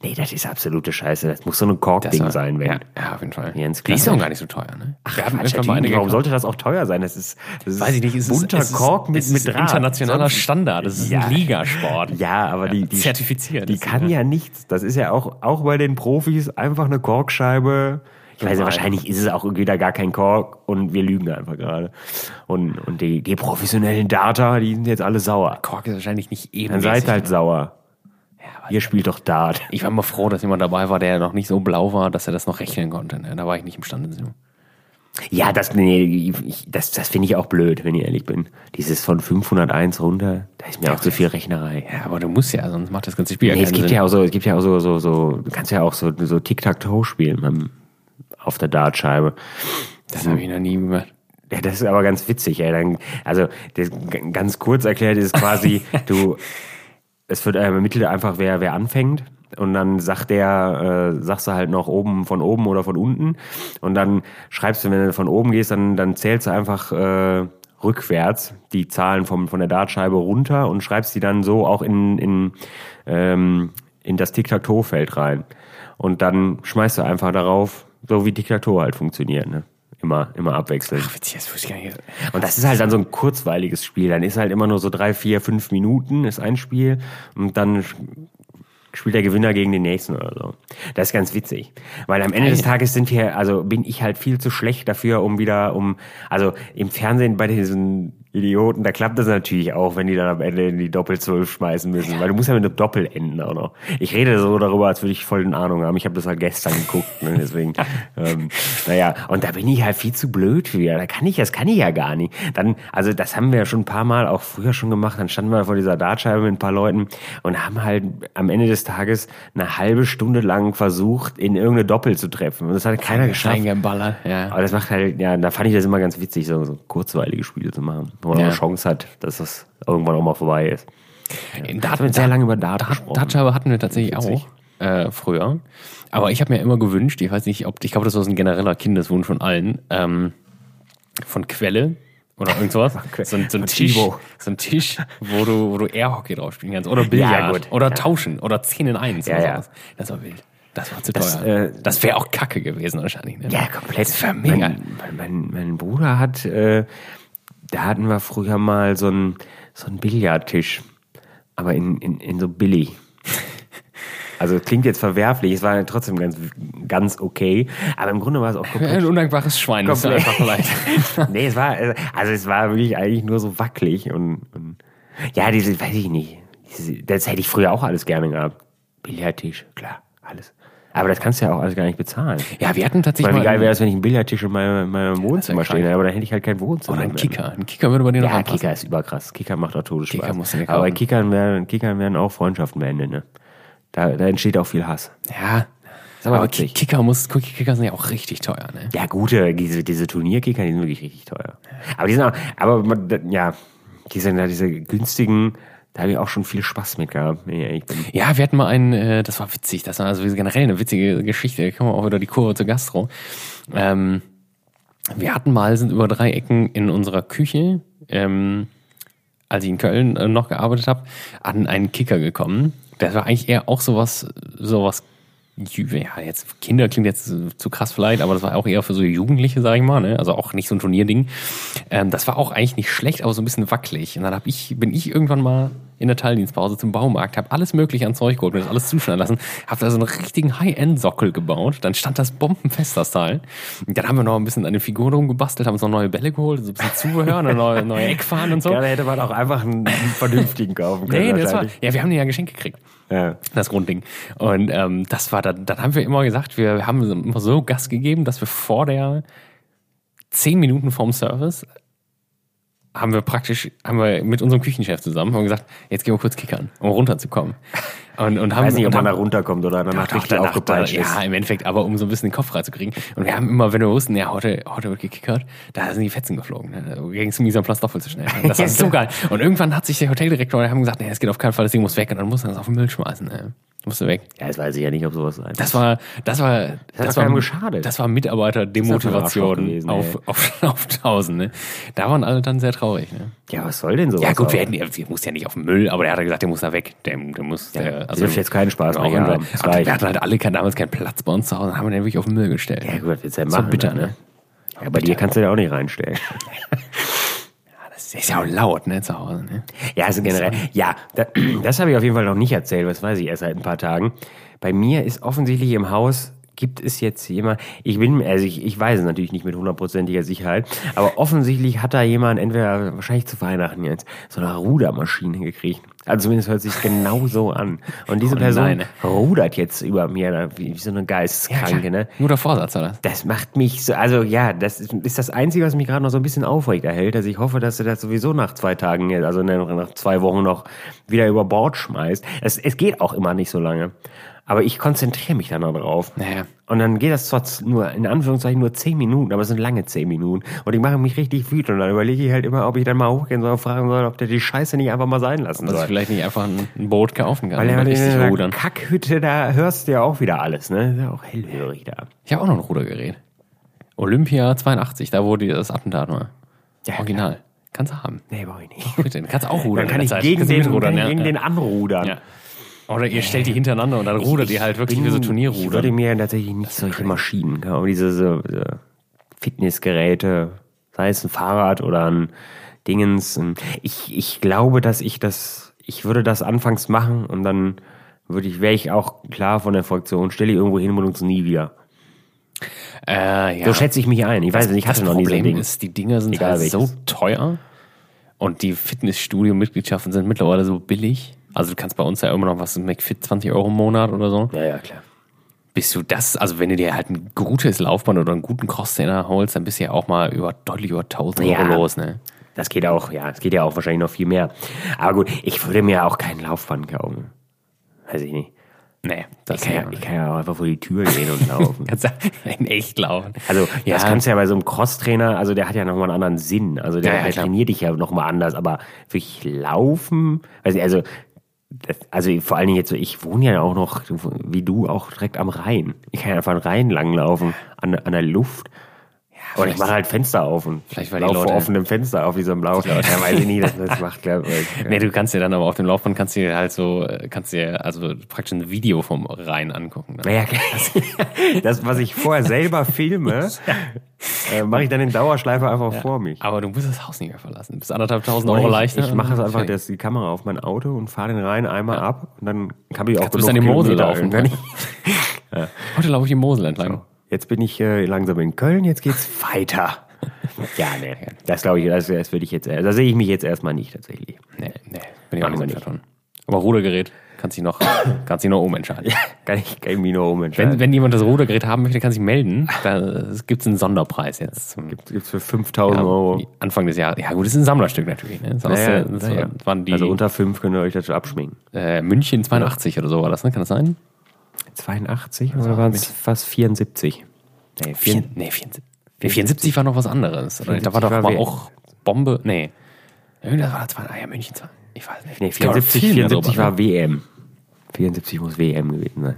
Nee, das ist absolute Scheiße. Das muss so ein Korkding sein, wenn. Ja, ja, auf jeden Fall. Jens die ist auch gar nicht so teuer, ne? Ach, Wir hatten Quatsch, irgendwann mal eine natürlich. warum gekauft. sollte das auch teuer sein? Das ist, das ist Weiß ich nicht, ist, bunter es Kork mit, es ist mit Draht. internationaler Standard. Das ist Ja. ein Ligasport. *laughs* Ja, aber die, die zertifiziert. Die kann ja nichts. Das ist ja auch, auch bei den Profis einfach eine Korkscheibe. Ich weiß ja, wahrscheinlich ist es auch wieder gar kein Kork und wir lügen einfach gerade. Und, und die, die professionellen Data, die sind jetzt alle sauer. Kork ist wahrscheinlich nicht eben. Dann seid halt sauer. Ja, Ihr spielt doch Dart. ich war mal froh, dass jemand dabei war, der noch nicht so blau war, dass er das noch rechnen konnte. Ne? Da war ich nicht imstande zu. Ja, das, nee, ich, das, das finde ich auch blöd, wenn ich ehrlich bin. Dieses von 501 runter, da ist mir auch zu viel Rechnerei. Ja, aber du musst ja, sonst macht das ganze Spiel ja Nee, es keinen gibt Sinn. ja auch so, es gibt ja auch so, so, so, du kannst ja auch so, so Tic-Tac-Toe spielen beim, auf der Dartscheibe. das habe ich noch nie gemacht. Ja, das ist aber ganz witzig, ey. Dann, also, das, ganz kurz erklärt ist quasi, *laughs* du, es wird ermittelt einfach, wer, wer anfängt. Und dann sagt der, äh, sagst du halt noch oben von oben oder von unten. Und dann schreibst du, wenn du von oben gehst, dann, dann zählst du einfach äh, rückwärts die Zahlen vom, von der Dartscheibe runter und schreibst die dann so auch in, in, ähm, in das Tic-Tac-Toe-Feld rein. Und dann schmeißt du einfach darauf, so wie Tic-Tac-Toe halt funktioniert. Ne? Immer, immer abwechselnd. Ach, witzig, das wusste ich gar nicht. Und das ist halt dann so ein kurzweiliges Spiel. Dann ist halt immer nur so drei, vier, fünf Minuten ist ein Spiel und dann spielt der Gewinner gegen den nächsten oder so. Das ist ganz witzig. Weil am Ende des Tages sind wir, also bin ich halt viel zu schlecht dafür, um wieder, um, also im Fernsehen bei diesen Idioten, da klappt das natürlich auch, wenn die dann am Ende in die Doppel-12 schmeißen müssen, weil du musst ja mit einem Doppel enden auch noch. Ich rede so darüber, als würde ich voll in Ahnung haben. Ich habe das halt gestern geguckt, ne, deswegen, *laughs* ähm, naja, und da bin ich halt viel zu blöd für. Da kann ich, das kann ich ja gar nicht. Dann, also das haben wir ja schon ein paar Mal auch früher schon gemacht, dann standen wir vor dieser Dartscheibe mit ein paar Leuten und haben halt am Ende des Tages eine halbe Stunde lang versucht, in irgendeine Doppel zu treffen. Und das hat keiner geschafft. Eingeballert, ja. Aber das macht halt, ja, da fand ich das immer ganz witzig, so, so kurzweilige Spiele zu machen. Wo man Ja. eine Chance hat, dass das irgendwann auch mal vorbei ist. In Da haben wir sehr lange über Dart Dart, gesprochen. Dartscheibe hatten wir tatsächlich auch äh, früher. Aber ich habe mir immer gewünscht, ich weiß nicht, ob ich glaube, das war so ein genereller Kindeswunsch von allen, ähm, von Quelle oder irgend sowas. *laughs* so, ein- so ein Tisch, so ein Tisch, wo du, wo du Airhockey drauf spielen kannst. Oder Billard. gut. Oder Ja. tauschen. Oder 10 in 1. Ja, ja. sowas. Das war wild. Das war zu Das, teuer. äh, das wäre auch kacke gewesen wahrscheinlich. Ne? Ja, komplett. Das wär mega. Mein, mein, mein Bruder hat, äh, da hatten wir früher mal so einen so einen Billardtisch, aber in, in, in so billig. *laughs* Also klingt jetzt verwerflich, es war trotzdem ganz, ganz okay, aber im Grunde war es auch *laughs* Ein komplett. undankbares Schwein. Das ist einfach leid. *laughs* nee, es war, also es war wirklich eigentlich nur so wackelig und, und ja, diese, weiß ich nicht, diese, das hätte ich früher auch alles gerne gehabt. Billardtisch, klar, alles. Aber das kannst du ja auch alles gar nicht bezahlen. Ja, wir hatten tatsächlich Weil wie geil wäre es, wenn ich einen Billardtisch in meinem, in meinem Wohnzimmer stehen hätte, aber dann hätte ich halt kein Wohnzimmer. oder ein mehr. Kicker. Ein Kicker würde bei dir noch Ja, anpassen. Kicker ist überkrass. Kicker macht auch Todesspaß. Kicker musst du dir aber. Kickern werden, Kickern werden auch Freundschaften beendet, ne? Da, da entsteht auch viel Hass. Ja. Aber Aber. Kicker muss, Kicker sind ja auch richtig teuer, ne? Ja, gute, diese, diese Turnierkicker, die sind wirklich richtig teuer. Aber die sind auch, aber man- ja, die sind da diese günstigen, da habe ich auch schon viel Spaß mit gehabt. Ja, wir hatten mal einen, äh, das war witzig, das war also generell eine witzige Geschichte, da kommen wir auch wieder die Kurve zur Gastro. Ähm, wir hatten mal, sind über drei Ecken in unserer Küche, ähm, als ich in Köln äh, noch gearbeitet habe, an einen Kicker gekommen. Das war eigentlich eher auch sowas, sowas, ja, jetzt Kinder klingt jetzt zu krass vielleicht, aber das war auch eher für so Jugendliche, sag ich mal, ne? Also auch nicht so ein Turnierding. Ähm, das war auch eigentlich nicht schlecht, aber so ein bisschen wackelig. Und dann hab ich, bin ich irgendwann mal in der Teildienstpause zum Baumarkt, habe alles mögliche an Zeug geholt, mir das alles zuschneiden lassen, habe da so einen richtigen High-End-Sockel gebaut. Dann stand das bombenfest, das Teil. Und dann haben wir noch ein bisschen an den Figuren rumgebastelt, haben uns noch neue Bälle geholt, so ein bisschen Zubehör, eine neue, neue Eckfahnen und so. Gerne hätte man auch einfach einen, vernünftigen kaufen können. Nee, das war, ja, wir haben den ja geschenkt gekriegt. Ja. Das Grundding. Und ähm, das war dann, dann haben wir immer gesagt, wir haben immer so Gas gegeben, dass wir vor der zehn Minuten vorm Service haben wir praktisch, haben wir mit unserem Küchenchef zusammen haben gesagt, jetzt gehen wir kurz kickern, um runterzukommen. Und, und haben, Weiß nicht, ob man da runterkommt oder danach Doch, richtig danach, aufgepeitscht da, ist. ja, im Endeffekt, aber um so ein bisschen den Kopf freizukriegen. Und wir haben immer, wenn wir wussten, ja, heute, heute wird gekickert, da sind die Fetzen geflogen. Ne? Da ging es mir Platz doppelt so schnell. Das war *laughs* so geil. Und irgendwann hat sich der Hoteldirektor, der haben gesagt, nee, es geht auf keinen Fall, das Ding muss weg. Und dann muss er das auf den Müll schmeißen. Ne? Musste weg. Ja, das weiß ich ja nicht, ob sowas sein Das war, das war, das doch war, geschadet. das war Mitarbeiter-Demotivation Das ist gewesen, auf, ey. auf, *laughs* auf tausend. Ne? Da waren alle dann sehr traurig. Ne? Ja, was soll denn sowas? Ja, gut, wir hätten, wir mussten ja nicht auf den Müll, aber der hat gesagt, der muss da weg. Der, der muss, der, der dürfte jetzt keinen Spaß mehr und haben. wir, Das aber wir hatten halt alle kein, damals keinen Platz bei uns zu Hause, dann haben wir den wirklich auf den Müll gestellt. Ja, gut, was willst du denn So machen? bitter, ne? Ja, bei dir kannst du den auch nicht reinstellen. *laughs* Das ist ja auch laut, ne, zu Hause, ne? Ja, also generell, ja, da, *clears throat* das habe ich auf jeden Fall noch nicht erzählt, das weiß ich erst seit ein paar Tagen. Bei mir ist offensichtlich im Haus, gibt es jetzt jemand, ich bin, also ich, ich weiß es natürlich nicht mit hundertprozentiger Sicherheit, aber offensichtlich hat da jemand, entweder wahrscheinlich zu Weihnachten jetzt, so eine Rudermaschine gekriegt. Also zumindest hört sich genau so an. Und diese Oh Person rudert jetzt über mir, wie, wie so eine Geisteskranke, ne? Guter Vorsatz, oder? Das macht mich so, also ja, das ist, ist das Einzige, was mich gerade noch so ein bisschen aufrecht erhält. Also ich hoffe, dass du das sowieso nach zwei Tagen, also nach zwei Wochen noch wieder über Bord schmeißt. Es, es geht auch immer nicht so lange. Aber ich konzentriere mich dann noch drauf. Naja. Und dann geht das zwar nur, in Anführungszeichen, nur zehn Minuten, aber es sind lange zehn Minuten. Und ich mache mich richtig wütend. Und dann überlege ich halt immer, ob ich dann mal hochgehen soll und fragen soll, ob der die Scheiße nicht einfach mal sein lassen Dass ich soll. vielleicht nicht einfach ein, ein Boot kaufen kann Weil ja, in der rudern. Kackhütte, da hörst du ja auch wieder alles, ne? Ist ja auch hellhörig da. Ich habe auch noch ein Rudergerät. Olympia 82, da die, das Attentat war. Ja, Original. Kannst du haben. Nee, brauch ich nicht. Bitte, kannst auch rudern. Dann kann ich Zeit. gegen, den, kann ja. gegen den anrudern. Ja. Oder ihr stellt die hintereinander und dann rudert ihr halt wirklich wie so Ich würde Turnierruder. mir tatsächlich nicht solche Maschinen kaufen, diese so, so Fitnessgeräte, sei es ein Fahrrad oder ein Dingens. Ich, ich glaube, dass ich das, ich würde das anfangs machen und dann würde ich, wäre ich auch klar von der Fraktion, stelle ich irgendwo hin und benutze nie wieder. Äh, ja. So schätze ich mich ein. Ich weiß nicht, ich hatte das noch nie so ein Ding. ist, die Dinger sind Egal halt so teuer und die Fitnessstudio-Mitgliedschaften sind mittlerweile so billig. Also du kannst bei uns ja immer noch was McFit 20 Euro im Monat oder so. Ja, ja, klar. Bist du das, also wenn du dir halt ein gutes Laufband oder einen guten Crosstrainer holst, dann bist du ja auch mal über deutlich über 1000 Ja. Euro los, ne? Das geht auch, ja, es geht ja auch wahrscheinlich noch viel mehr. Aber gut, ich würde mir auch kein Laufband kaufen. Weiß ich nicht. Nee, das Ich kann, ja, ich kann ja auch einfach vor die Tür gehen und laufen. *laughs* kannst in echt laufen. Also, Ja. das kannst du ja bei so einem Crosstrainer, also der hat ja nochmal einen anderen Sinn. Also, der, Ja, ja, der trainiert dich ja nochmal anders, aber wirklich laufen, weiß ich, also, das, also vor allen Dingen jetzt so, ich wohne ja auch noch, wie du, auch direkt am Rhein. Ich kann einfach am Rhein langlaufen, an, an der Luft. Oder ich mache halt Fenster auf und Vielleicht, weil die Leute- vor offenem Fenster auf so ein Blau. Ja, weiß ich nicht, dass das macht, glaube ich. *laughs* Nee, du kannst dir dann aber auf dem Laufband kannst du dir halt so, kannst dir also praktisch ein Video vom Rhein angucken. Ne? Naja, das, was ich vorher selber filme, *laughs* äh, mache ich dann in Dauerschleife einfach vor mich. Aber du musst das Haus nicht mehr verlassen. Bis anderthalb tausend Euro ich, leichter. ich mache es einfach das, die Kamera auf mein Auto und fahre den Rhein einmal ab und dann kann ich auch Kannst bis an die genug Mosel laufen. irgendwann- *laughs* Heute laufe ich die Mosel entlang. Jetzt bin ich äh, langsam in Köln, jetzt geht's *laughs* weiter. Ja, ne, das glaube ich, das, das würde ich jetzt, da sehe ich mich jetzt erstmal nicht tatsächlich. Nee, nee, bin ich auch nicht so wir ein nicht. Fan von. Aber Rudergerät kannst du noch, *coughs* kannst du noch umentscheiden. Kann ich, kann ich mich nur umentscheiden. Wenn, wenn jemand das Rudergerät haben möchte, kann sich melden. Da gibt es einen Sonderpreis jetzt. Gibt's, gibt's für 5000 Euro. Anfang des Jahres. Ja gut, das ist ein Sammlerstück natürlich. Ne? Das, Naja, das naja. waren die Also unter 5 könnt ihr euch das schon abschminken. äh, München 82 oder so war das, ne? Kann das sein? 82 oder waren es fast 74? Nee, Vier, nee, 74. Nee, 74 war noch was anderes. Da war 74 doch war mal auch Bombe. Nee. Irgendwas war das war, ah ja, München. Ich weiß nicht. Nee, Es gab auch 74, viel 74 darüber, war WM. 74 muss WM gewesen sein.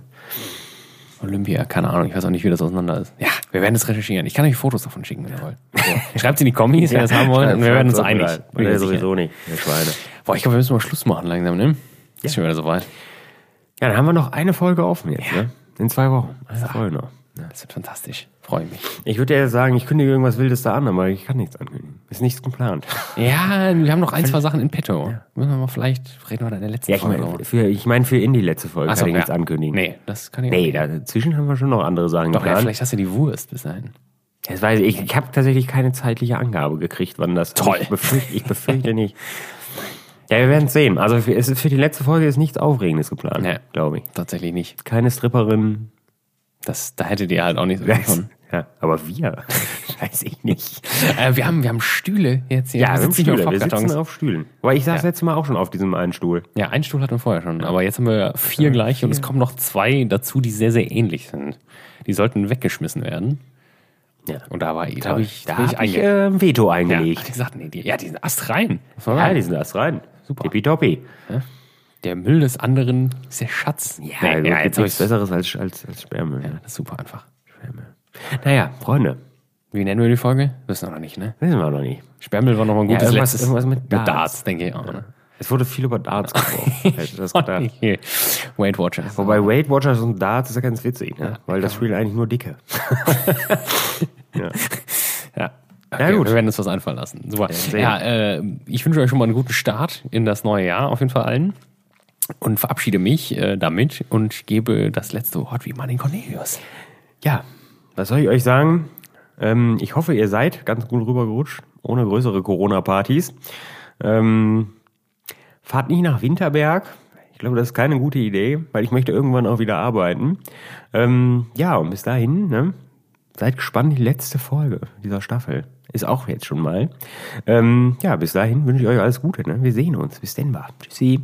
Olympia, keine Ahnung, ich weiß auch nicht, wie das auseinander ist. Ja, wir werden es recherchieren. Ich kann euch Fotos davon schicken, wenn ihr wollt. So. *laughs* Schreibt in die Kommis, wenn ihr das haben wollt, und wir werden uns einig. Oder sowieso nicht. Boah, ich glaube, wir müssen mal Schluss machen langsam, ne? Ist schon wieder soweit. Ja, dann haben wir noch eine Folge offen jetzt, ne? In zwei Wochen. Eine Folge noch. Das wird fantastisch. Freue mich. Ich würde ja sagen, ich kündige irgendwas Wildes da an, aber ich kann nichts ankündigen. Ist nichts geplant. Ja, wir haben noch ein, zwei Sachen in petto. Müssen wir mal vielleicht reden wir da in der letzten Ja, ich Folge. meine, für, ich mein, für in die letzte Folge Ach so, kann ich ja. nichts ankündigen. Nee, das kann ich Nee, auch nicht. dazwischen haben wir schon noch andere Sachen Doch, ja, geplant. vielleicht hast du die Wurst bis dahin. Das weiß ich. Ich, ich habe tatsächlich keine zeitliche Angabe gekriegt, wann das. Toll. Ich befürchte, ich befürchte nicht. *laughs* Ja, wir werden es sehen. Also für, es ist für die letzte Folge ist nichts Aufregendes geplant, Nee. glaube ich. Tatsächlich nicht. Keine Stripperin. Das, da hättet ihr halt auch nicht so von. Ja, aber wir. *laughs* weiß ich nicht. Äh, wir, haben, wir haben Stühle jetzt hier. Ja, wir, sitzen Stühle. auf wir sitzen auf Stühlen. Aber ich saß Ja. letztes Mal auch schon auf diesem einen Stuhl. Ja, einen Stuhl hatten wir vorher schon, aber jetzt haben wir vier gleich und es kommen noch zwei dazu, die sehr, sehr ähnlich sind. Die sollten weggeschmissen werden. Ja. Und da war da habe ich, da habe ich äh, ein Veto ja, eingelegt. die sagten, nee, die, ja, die sind astrein. Ja, die sind erst rein. Super. Tippitoppi. Der Müll des anderen ist der Schatz. Ja, Nee, nee, ja, jetzt jetzt hab nichts ich's- Besseres als, als, als Sperrmüll. Ja. Das ist super einfach. Naja, Freunde, Wie nennen wir die Folge? Wissen wir noch nicht, ne? wissen wir noch nicht. Sperrmüll war noch mal ein Ja, gutes irgendwas- letztes. irgendwas mit Darts. Darts, denke ich auch. Ne? Es wurde viel über Darts *laughs* gesprochen. Hätte ich das gedacht. Hier. Weight Watchers. Wobei Weight Watchers und Darts ist ja ganz witzig, ne? weil das spielen eigentlich nur Dicke. *laughs* Ja. Ja, gut. Wir werden uns was einfallen lassen. Super. Ja, äh, ich wünsche euch schon mal einen guten Start in das neue Jahr, auf jeden Fall allen. Und verabschiede mich äh, damit und gebe das letzte Wort wie Martin Cornelius. Ja, was soll ich euch sagen? Ähm, ich hoffe, ihr seid ganz gut rübergerutscht, ohne größere Corona-Partys. Ähm, fahrt nicht nach Winterberg. Ich glaube, das ist keine gute Idee, weil ich möchte irgendwann auch wieder arbeiten. Ähm, ja, und bis dahin, ne, seid gespannt, die letzte Folge dieser Staffel ist auch jetzt schon mal. Ähm, ja, bis dahin wünsche ich euch alles Gute. Ne? Wir sehen uns. Bis denn, Tschüssi.